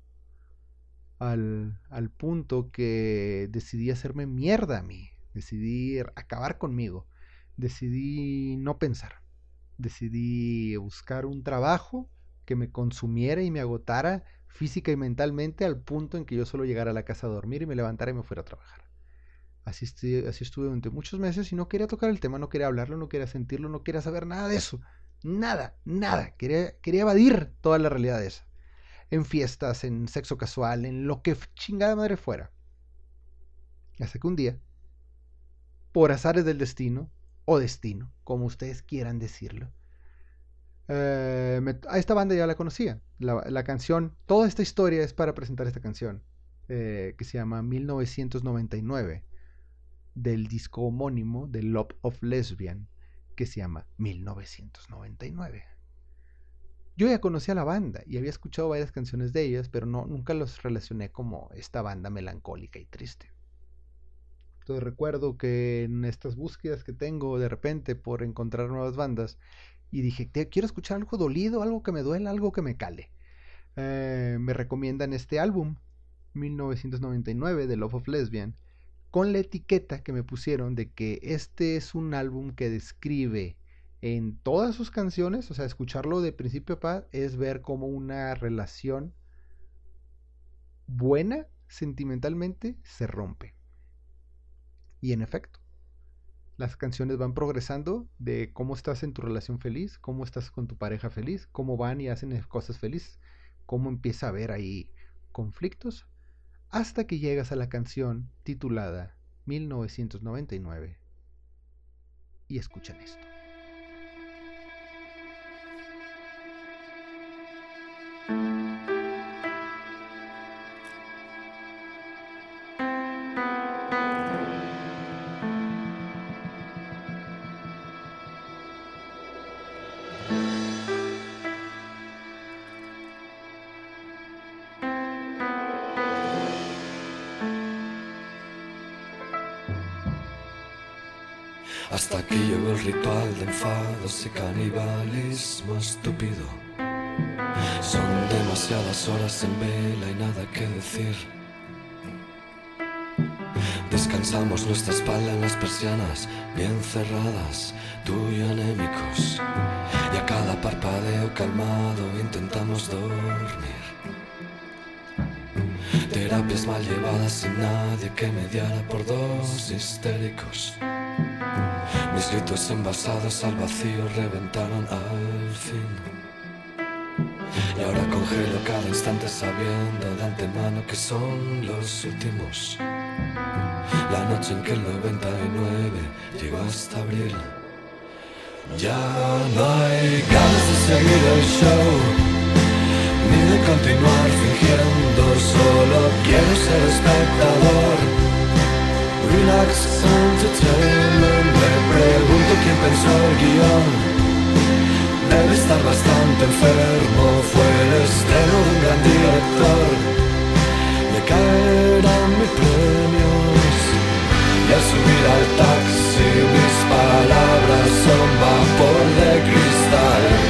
Al, al punto que decidí hacerme mierda a mí. Decidí acabar conmigo. Decidí no pensar. Decidí buscar un trabajo que me consumiera y me agotara física y mentalmente al punto en que yo solo llegara a la casa a dormir y me levantara y me fuera a trabajar. Así, estu- así estuve durante muchos meses y no quería tocar el tema, no quería hablarlo, no quería sentirlo, no quería saber nada de eso. Nada, nada. Quería, quería evadir toda la realidad esa. En fiestas, en sexo casual, en lo que chingada madre fuera. Hasta que un día, por azares del destino, o destino, como ustedes quieran decirlo, eh, a esta banda ya la conocía. La, la canción, toda esta historia es para presentar esta canción, eh, que se llama 1999, del disco homónimo de Love of Lesbian, que se llama 1999. Yo ya conocía la banda y había escuchado varias canciones de ellas, pero no, nunca los relacioné como esta banda melancólica y triste. Entonces recuerdo que en estas búsquedas que tengo de repente por encontrar nuevas bandas, y dije, "Te- quiero escuchar algo dolido, algo que me duela, algo que me cale. Eh, me recomiendan este álbum, 1999, de Love of Lesbian, con la etiqueta que me pusieron de que este es un álbum que describe en todas sus canciones, o sea, escucharlo de principio a pa es ver como una relación buena sentimentalmente se rompe. Y en efecto, las canciones van progresando de cómo estás en tu relación feliz, cómo estás con tu pareja feliz, cómo van y hacen cosas felices, cómo empieza a haber ahí conflictos, hasta que llegas a la canción titulada 1999 y escuchan esto. Aquí llegó el ritual de enfados y canibalismo estúpido. Son demasiadas horas en vela y nada que decir. Descansamos nuestra espalda en las persianas, bien cerradas, tú y anémicos. Y a cada parpadeo calmado intentamos dormir. Terapias mal llevadas sin nadie que mediara por dos histéricos. Mis gritos envasados al vacío reventaron al fin. Y ahora congelo cada instante sabiendo de antemano que son los últimos. La noche en que el 99 llegó hasta abril. Ya no hay ganas de seguir el show, ni de continuar fingiendo, solo quiero ser espectador. Relax Entertainment, me pregunto quién pensó el guion. Debe estar bastante enfermo, fue el estreno de un gran director. Le caerán mis premios y al subir al taxi mis palabras son vapor de cristal.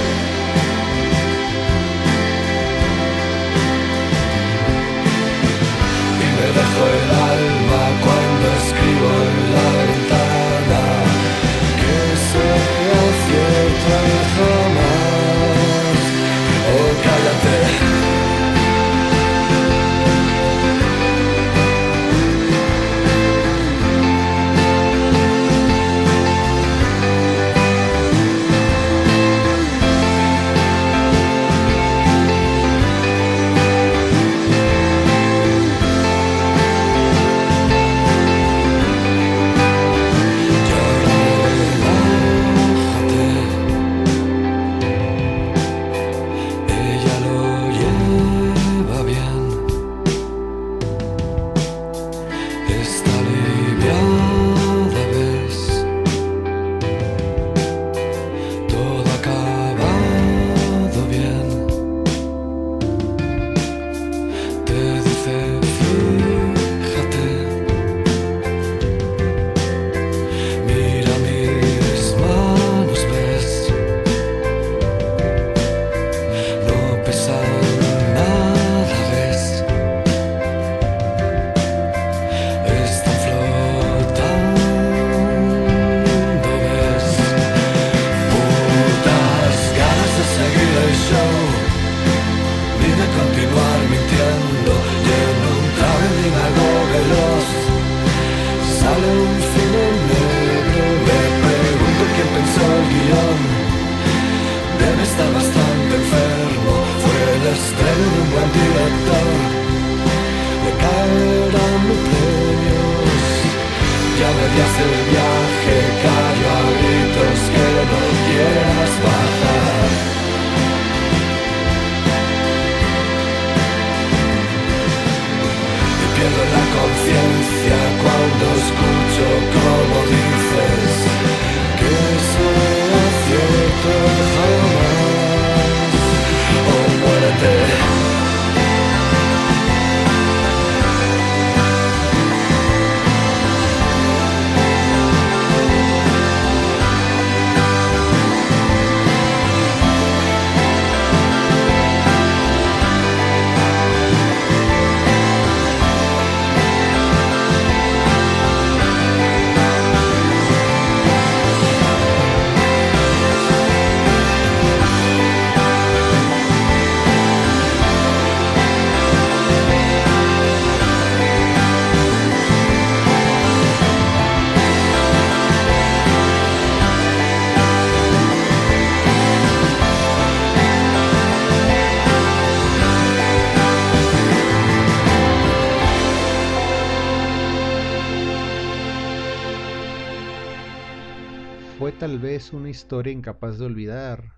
Una historia incapaz de olvidar,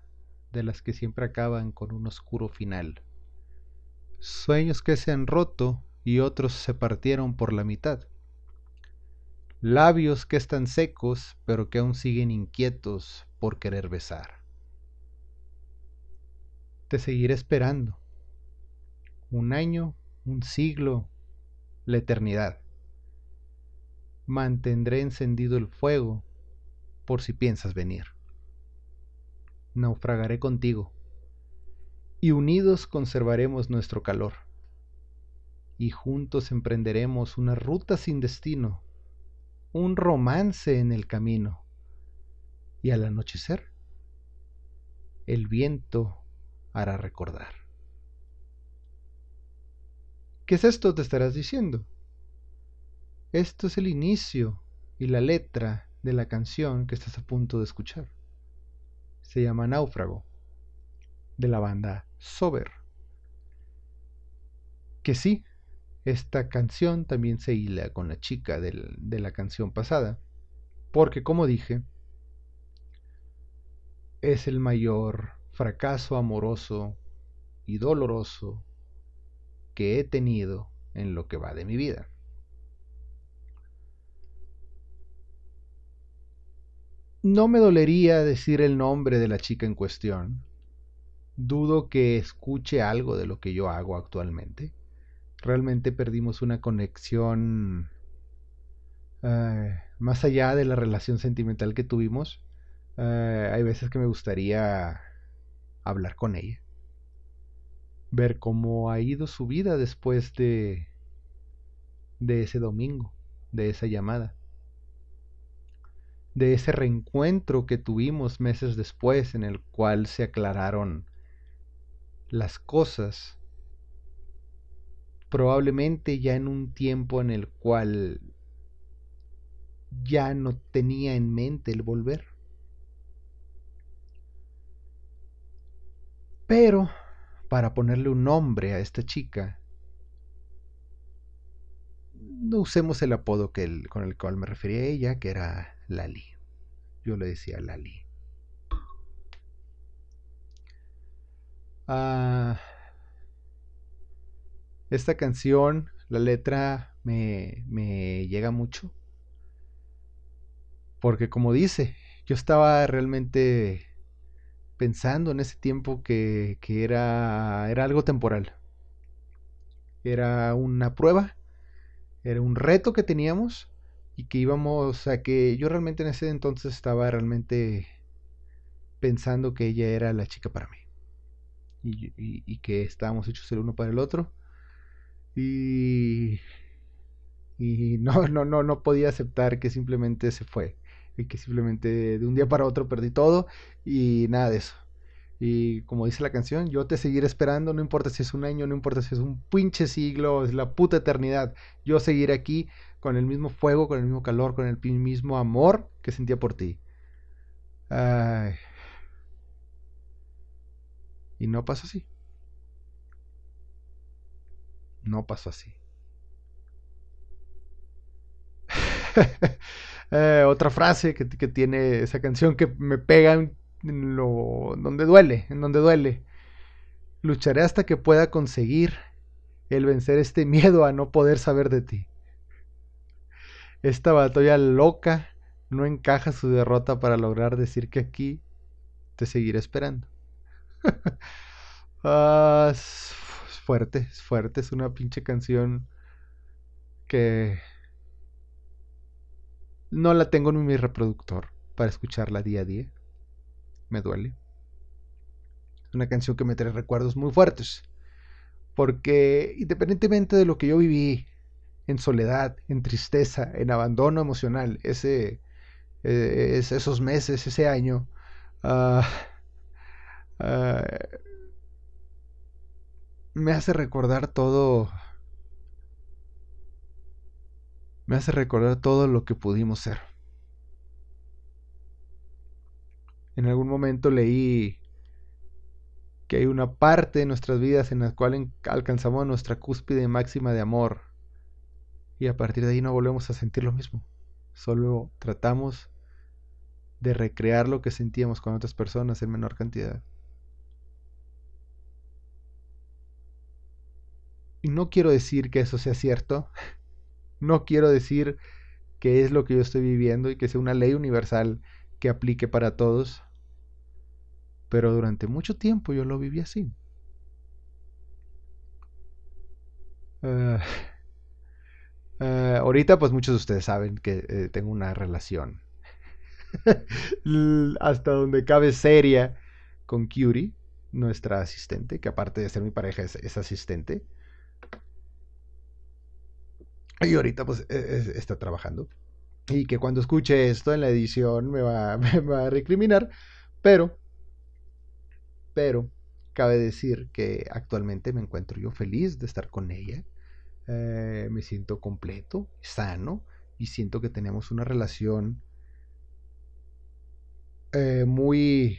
de las que siempre acaban con un oscuro final. Sueños que se han roto y otros se partieron por la mitad. Labios que están secos pero que aún siguen inquietos por querer besar. Te seguiré esperando. Un año, un siglo, la eternidad. Mantendré encendido el fuego por si piensas venir. Naufragaré contigo, y unidos conservaremos nuestro calor, y juntos emprenderemos una ruta sin destino, un romance en el camino, y al anochecer, el viento hará recordar. ¿Qué es esto? Te estarás diciendo. Esto es el inicio y la letra de la canción que estás a punto de escuchar. Se llama Náufrago, de la banda Sober. Que sí, esta canción también se hila con la chica del- de la canción pasada. Porque como dije, es el mayor fracaso amoroso y doloroso que he tenido en lo que va de mi vida. No me dolería decir el nombre de la chica en cuestión. Dudo que escuche algo de lo que yo hago actualmente. Realmente perdimos una conexión eh, más allá de la relación sentimental que tuvimos. eh, hay veces que me gustaría hablar con ella. Ver cómo ha ido su vida después de, de ese domingo, de esa llamada de ese reencuentro que tuvimos meses después en el cual se aclararon las cosas, probablemente ya en un tiempo en el cual ya no tenía en mente el volver. Pero, para ponerle un nombre a esta chica, no usemos el apodo que con el cual me refería a ella, que era Lali. Yo le decía Lali. Ah, esta canción, la letra me, me llega mucho. Porque como dice, yo estaba realmente pensando en ese tiempo que, que era, era algo temporal. Era una prueba, era un reto que teníamos y que íbamos a que yo realmente en ese entonces estaba realmente pensando que ella era la chica para mí. Y, y- que estábamos hechos el uno para el otro. Y y no no no no podía aceptar que simplemente se fue. Y que simplemente de un día para otro perdí todo y nada de eso. Y como dice la canción yo te seguiré esperando no importa si es un año no importa si es un pinche siglo es la puta eternidad. Yo seguiré aquí con el mismo fuego, con el mismo calor, con el mismo amor que sentía por ti. Y no pasó así. No pasó así. Eh, otra frase que, que tiene esa canción que me pega en lo donde duele, en donde duele. Lucharé hasta que pueda conseguir el vencer este miedo a no poder saber de ti. Esta batalla loca no encaja su derrota para lograr decir que aquí te seguiré esperando. Es es fuerte, es fuerte, es una pinche canción que no la tengo en mi reproductor para escucharla día a día. Me duele. Es una canción que me trae recuerdos muy fuertes. Porque independientemente de lo que yo viví en soledad, en tristeza, en abandono emocional, ese, eh, es- esos meses, ese año, ah, ah, me hace recordar todo, me hace recordar todo lo que pudimos ser. En algún momento leí que hay una parte de nuestras vidas en la cual alcanzamos nuestra cúspide máxima de amor y a partir de ahí no volvemos a sentir lo mismo. Solo tratamos de recrear lo que sentíamos con otras personas en menor cantidad. Y no quiero decir que eso sea cierto. No quiero decir que es lo que yo estoy viviendo y que sea una ley universal que aplique para todos. Pero durante mucho tiempo yo lo viví así. Ah, ah, ahorita pues muchos de ustedes saben que eh, tengo una relación hasta donde cabe seria con Curie, nuestra asistente, que aparte de ser mi pareja es, es asistente. Y ahorita pues e- e- está trabajando. Y que cuando escuche esto en la edición me va, me va a recriminar. Pero, pero, cabe decir que actualmente me encuentro yo feliz de estar con ella. Eh, me siento completo, sano y siento que tenemos una relación eh, muy,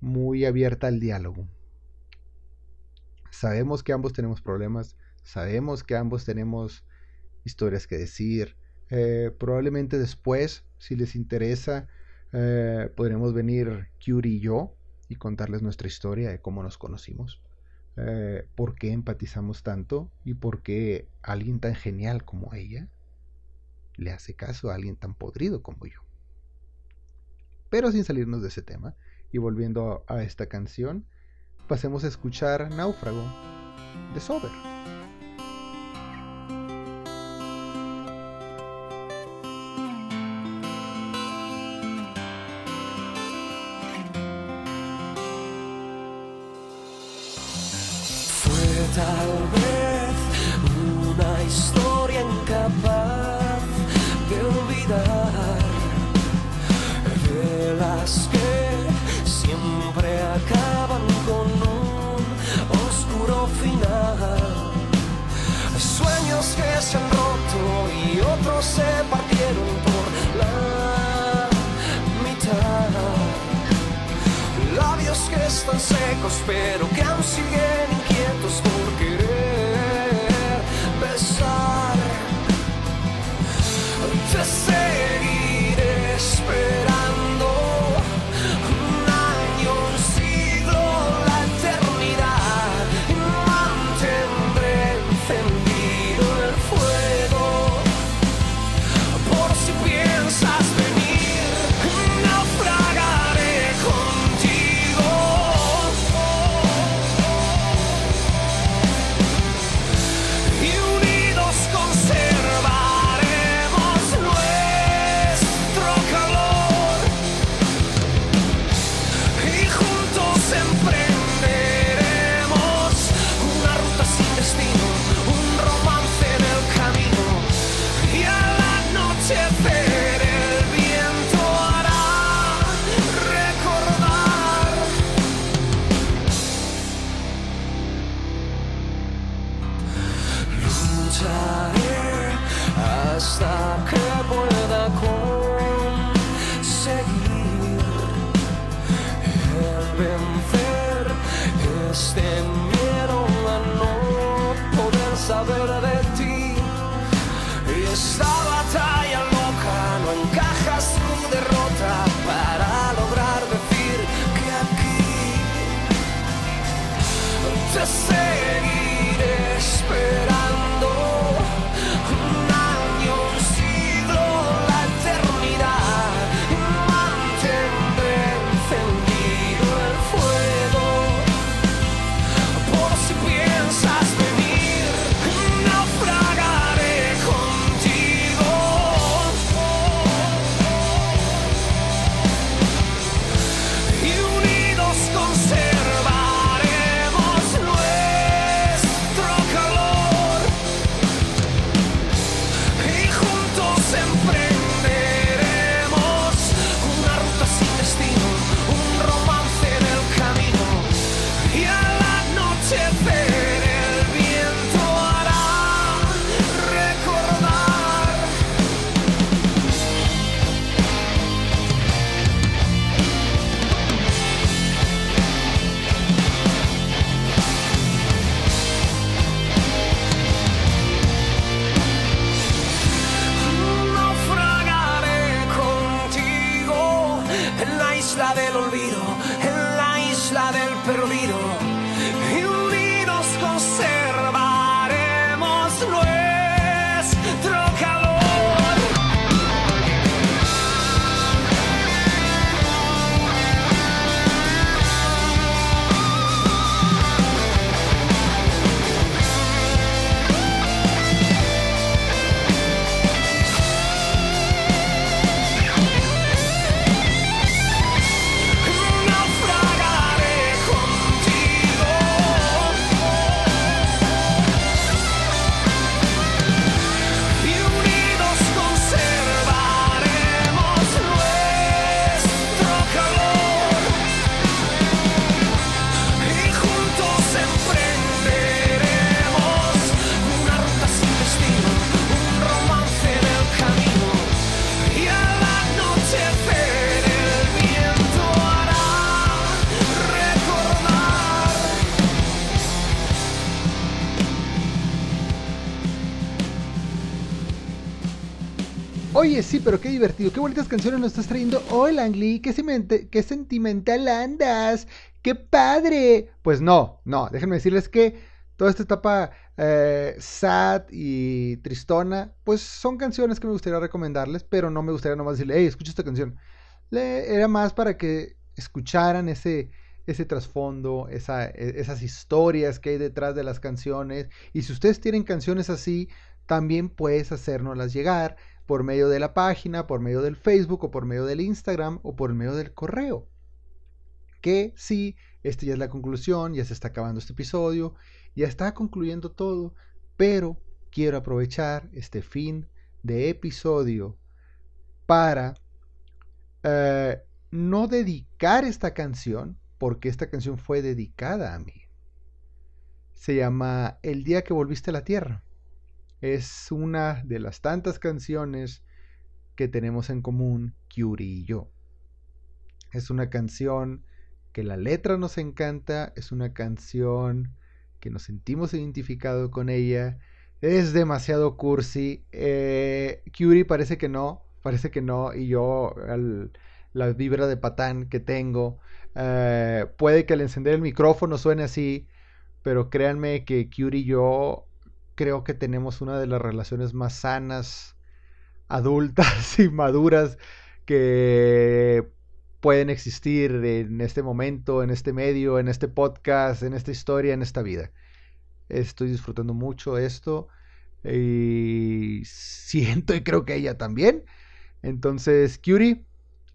muy abierta al diálogo. Sabemos que ambos tenemos problemas, sabemos que ambos tenemos historias que decir. Eh, probablemente después, si les interesa, podremos venir Curie y yo y contarles nuestra historia de cómo nos conocimos. Eh, por qué empatizamos tanto y por qué alguien tan genial como ella le hace caso a alguien tan podrido como yo. Pero sin salirnos de ese tema y volviendo a, a esta canción, pasemos a escuchar Náufrago de Sober. ecos, pero que aún siguen inquietos porque sí, pero qué divertido, qué bonitas canciones nos estás trayendo hoy, Langley, qué, qué sentimental andas, qué padre. Pues no, no, déjenme decirles que toda esta etapa eh, sad y tristona, pues son canciones que me gustaría recomendarles, pero no me gustaría nomás decirle, hey, escucha esta canción. Era más para que escucharan ese, ese trasfondo, e- esas historias que hay detrás de las canciones. Y si ustedes tienen canciones así, también puedes hacérnoslas llegar por medio de la página, por medio del Facebook o por medio del Instagram o por medio del correo. Que sí, esta ya es la conclusión, ya se está acabando este episodio, ya está concluyendo todo, pero quiero aprovechar este fin de episodio para eh, no dedicar esta canción, porque esta canción fue dedicada a mí. Se llama El día que volviste a la tierra. Es una de las tantas canciones que tenemos en común Curie y yo. Es una canción que la letra nos encanta, es una canción que nos sentimos identificados con ella. Es demasiado cursi. Eh, parece que no, parece que no, y yo la vibra de patán que tengo, eh, puede que al encender el micrófono suene así, pero créanme que Curie y yo creo que tenemos una de las relaciones más sanas, adultas y maduras que pueden existir en este momento, en este medio, en este podcast, en esta historia, en esta vida. Estoy disfrutando mucho esto y siento y creo que ella también. Entonces, Curie,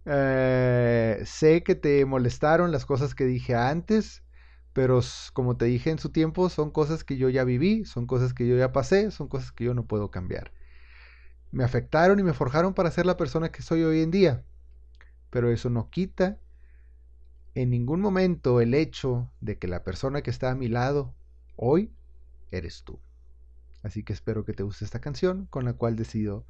eh, sé que te molestaron las cosas que dije antes, pero como te dije en su tiempo, son cosas que yo ya viví, son cosas que yo ya pasé, son cosas que yo no puedo cambiar. Me afectaron y me forjaron para ser la persona que soy hoy en día, pero eso no quita en ningún momento el hecho de que la persona que está a mi lado hoy eres tú. Así que espero que te guste esta canción con la cual decido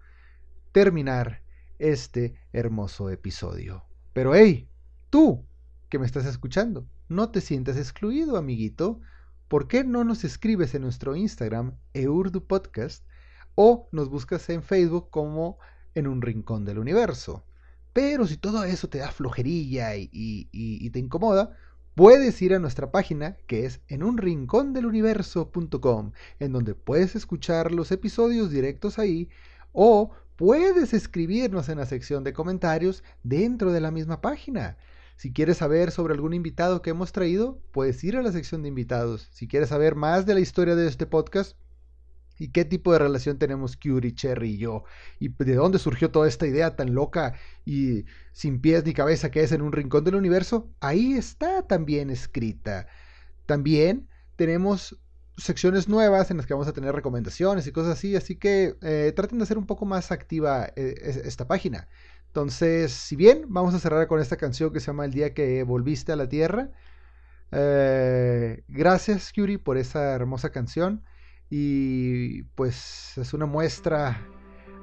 terminar este hermoso episodio. Pero hey, tú que me estás escuchando, no te sientas excluido, amiguito. ¿Por qué no nos escribes en nuestro Instagram, Eurdu Podcast, o nos buscas en Facebook como En un Rincón del Universo? Pero si todo eso te da flojerilla y, te incomoda, puedes ir a nuestra página que es en unrincondeluniverso.com, en donde puedes escuchar los episodios directos ahí o puedes escribirnos en la sección de comentarios dentro de la misma página. Si quieres saber sobre algún invitado que hemos traído, puedes ir a la sección de invitados. Si quieres saber más de la historia de este podcast y qué tipo de relación tenemos Curie, Cherry y yo, y de dónde surgió toda esta idea tan loca y sin pies ni cabeza que es en un rincón del universo, ahí está también escrita. También tenemos secciones nuevas en las que vamos a tener recomendaciones y cosas así, así que eh, traten de hacer un poco más activa eh, es- esta página. Entonces, si bien vamos a cerrar con esta canción que se llama El día que volviste a la tierra, eh, gracias Curie por esa hermosa canción y pues es una muestra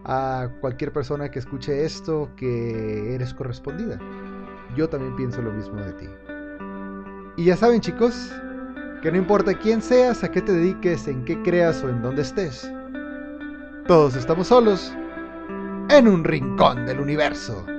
a cualquier persona que escuche esto que eres correspondida. Yo también pienso lo mismo de ti. Y ya saben chicos, que no importa quién seas, a qué te dediques, en qué creas o en dónde estés. Todos estamos solos en un rincón del universo.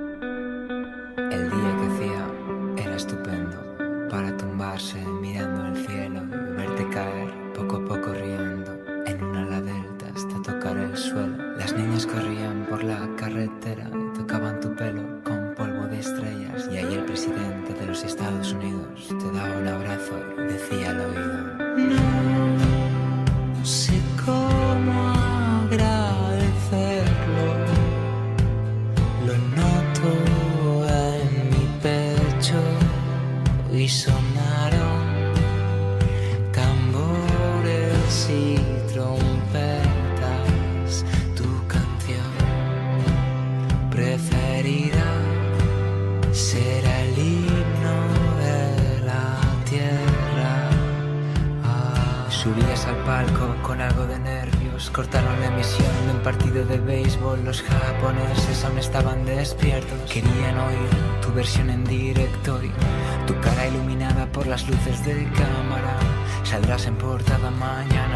Versión en directo y tu cara iluminada por las luces de cámara. Saldrás en portada mañana,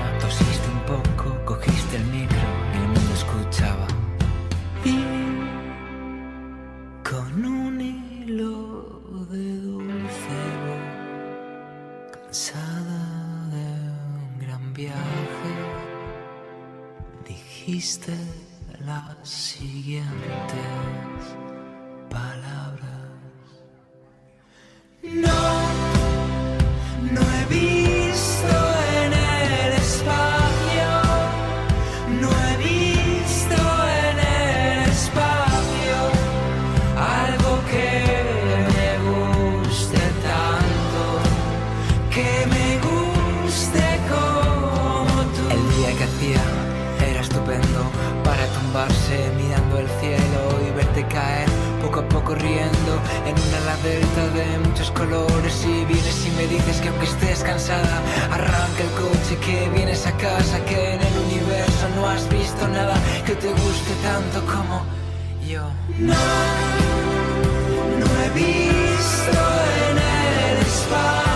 colores y vienes y me dices que aunque estés cansada, arranca el coche que vienes a casa, que en el universo no has visto nada que te guste tanto como yo. No, no he visto en el espacio.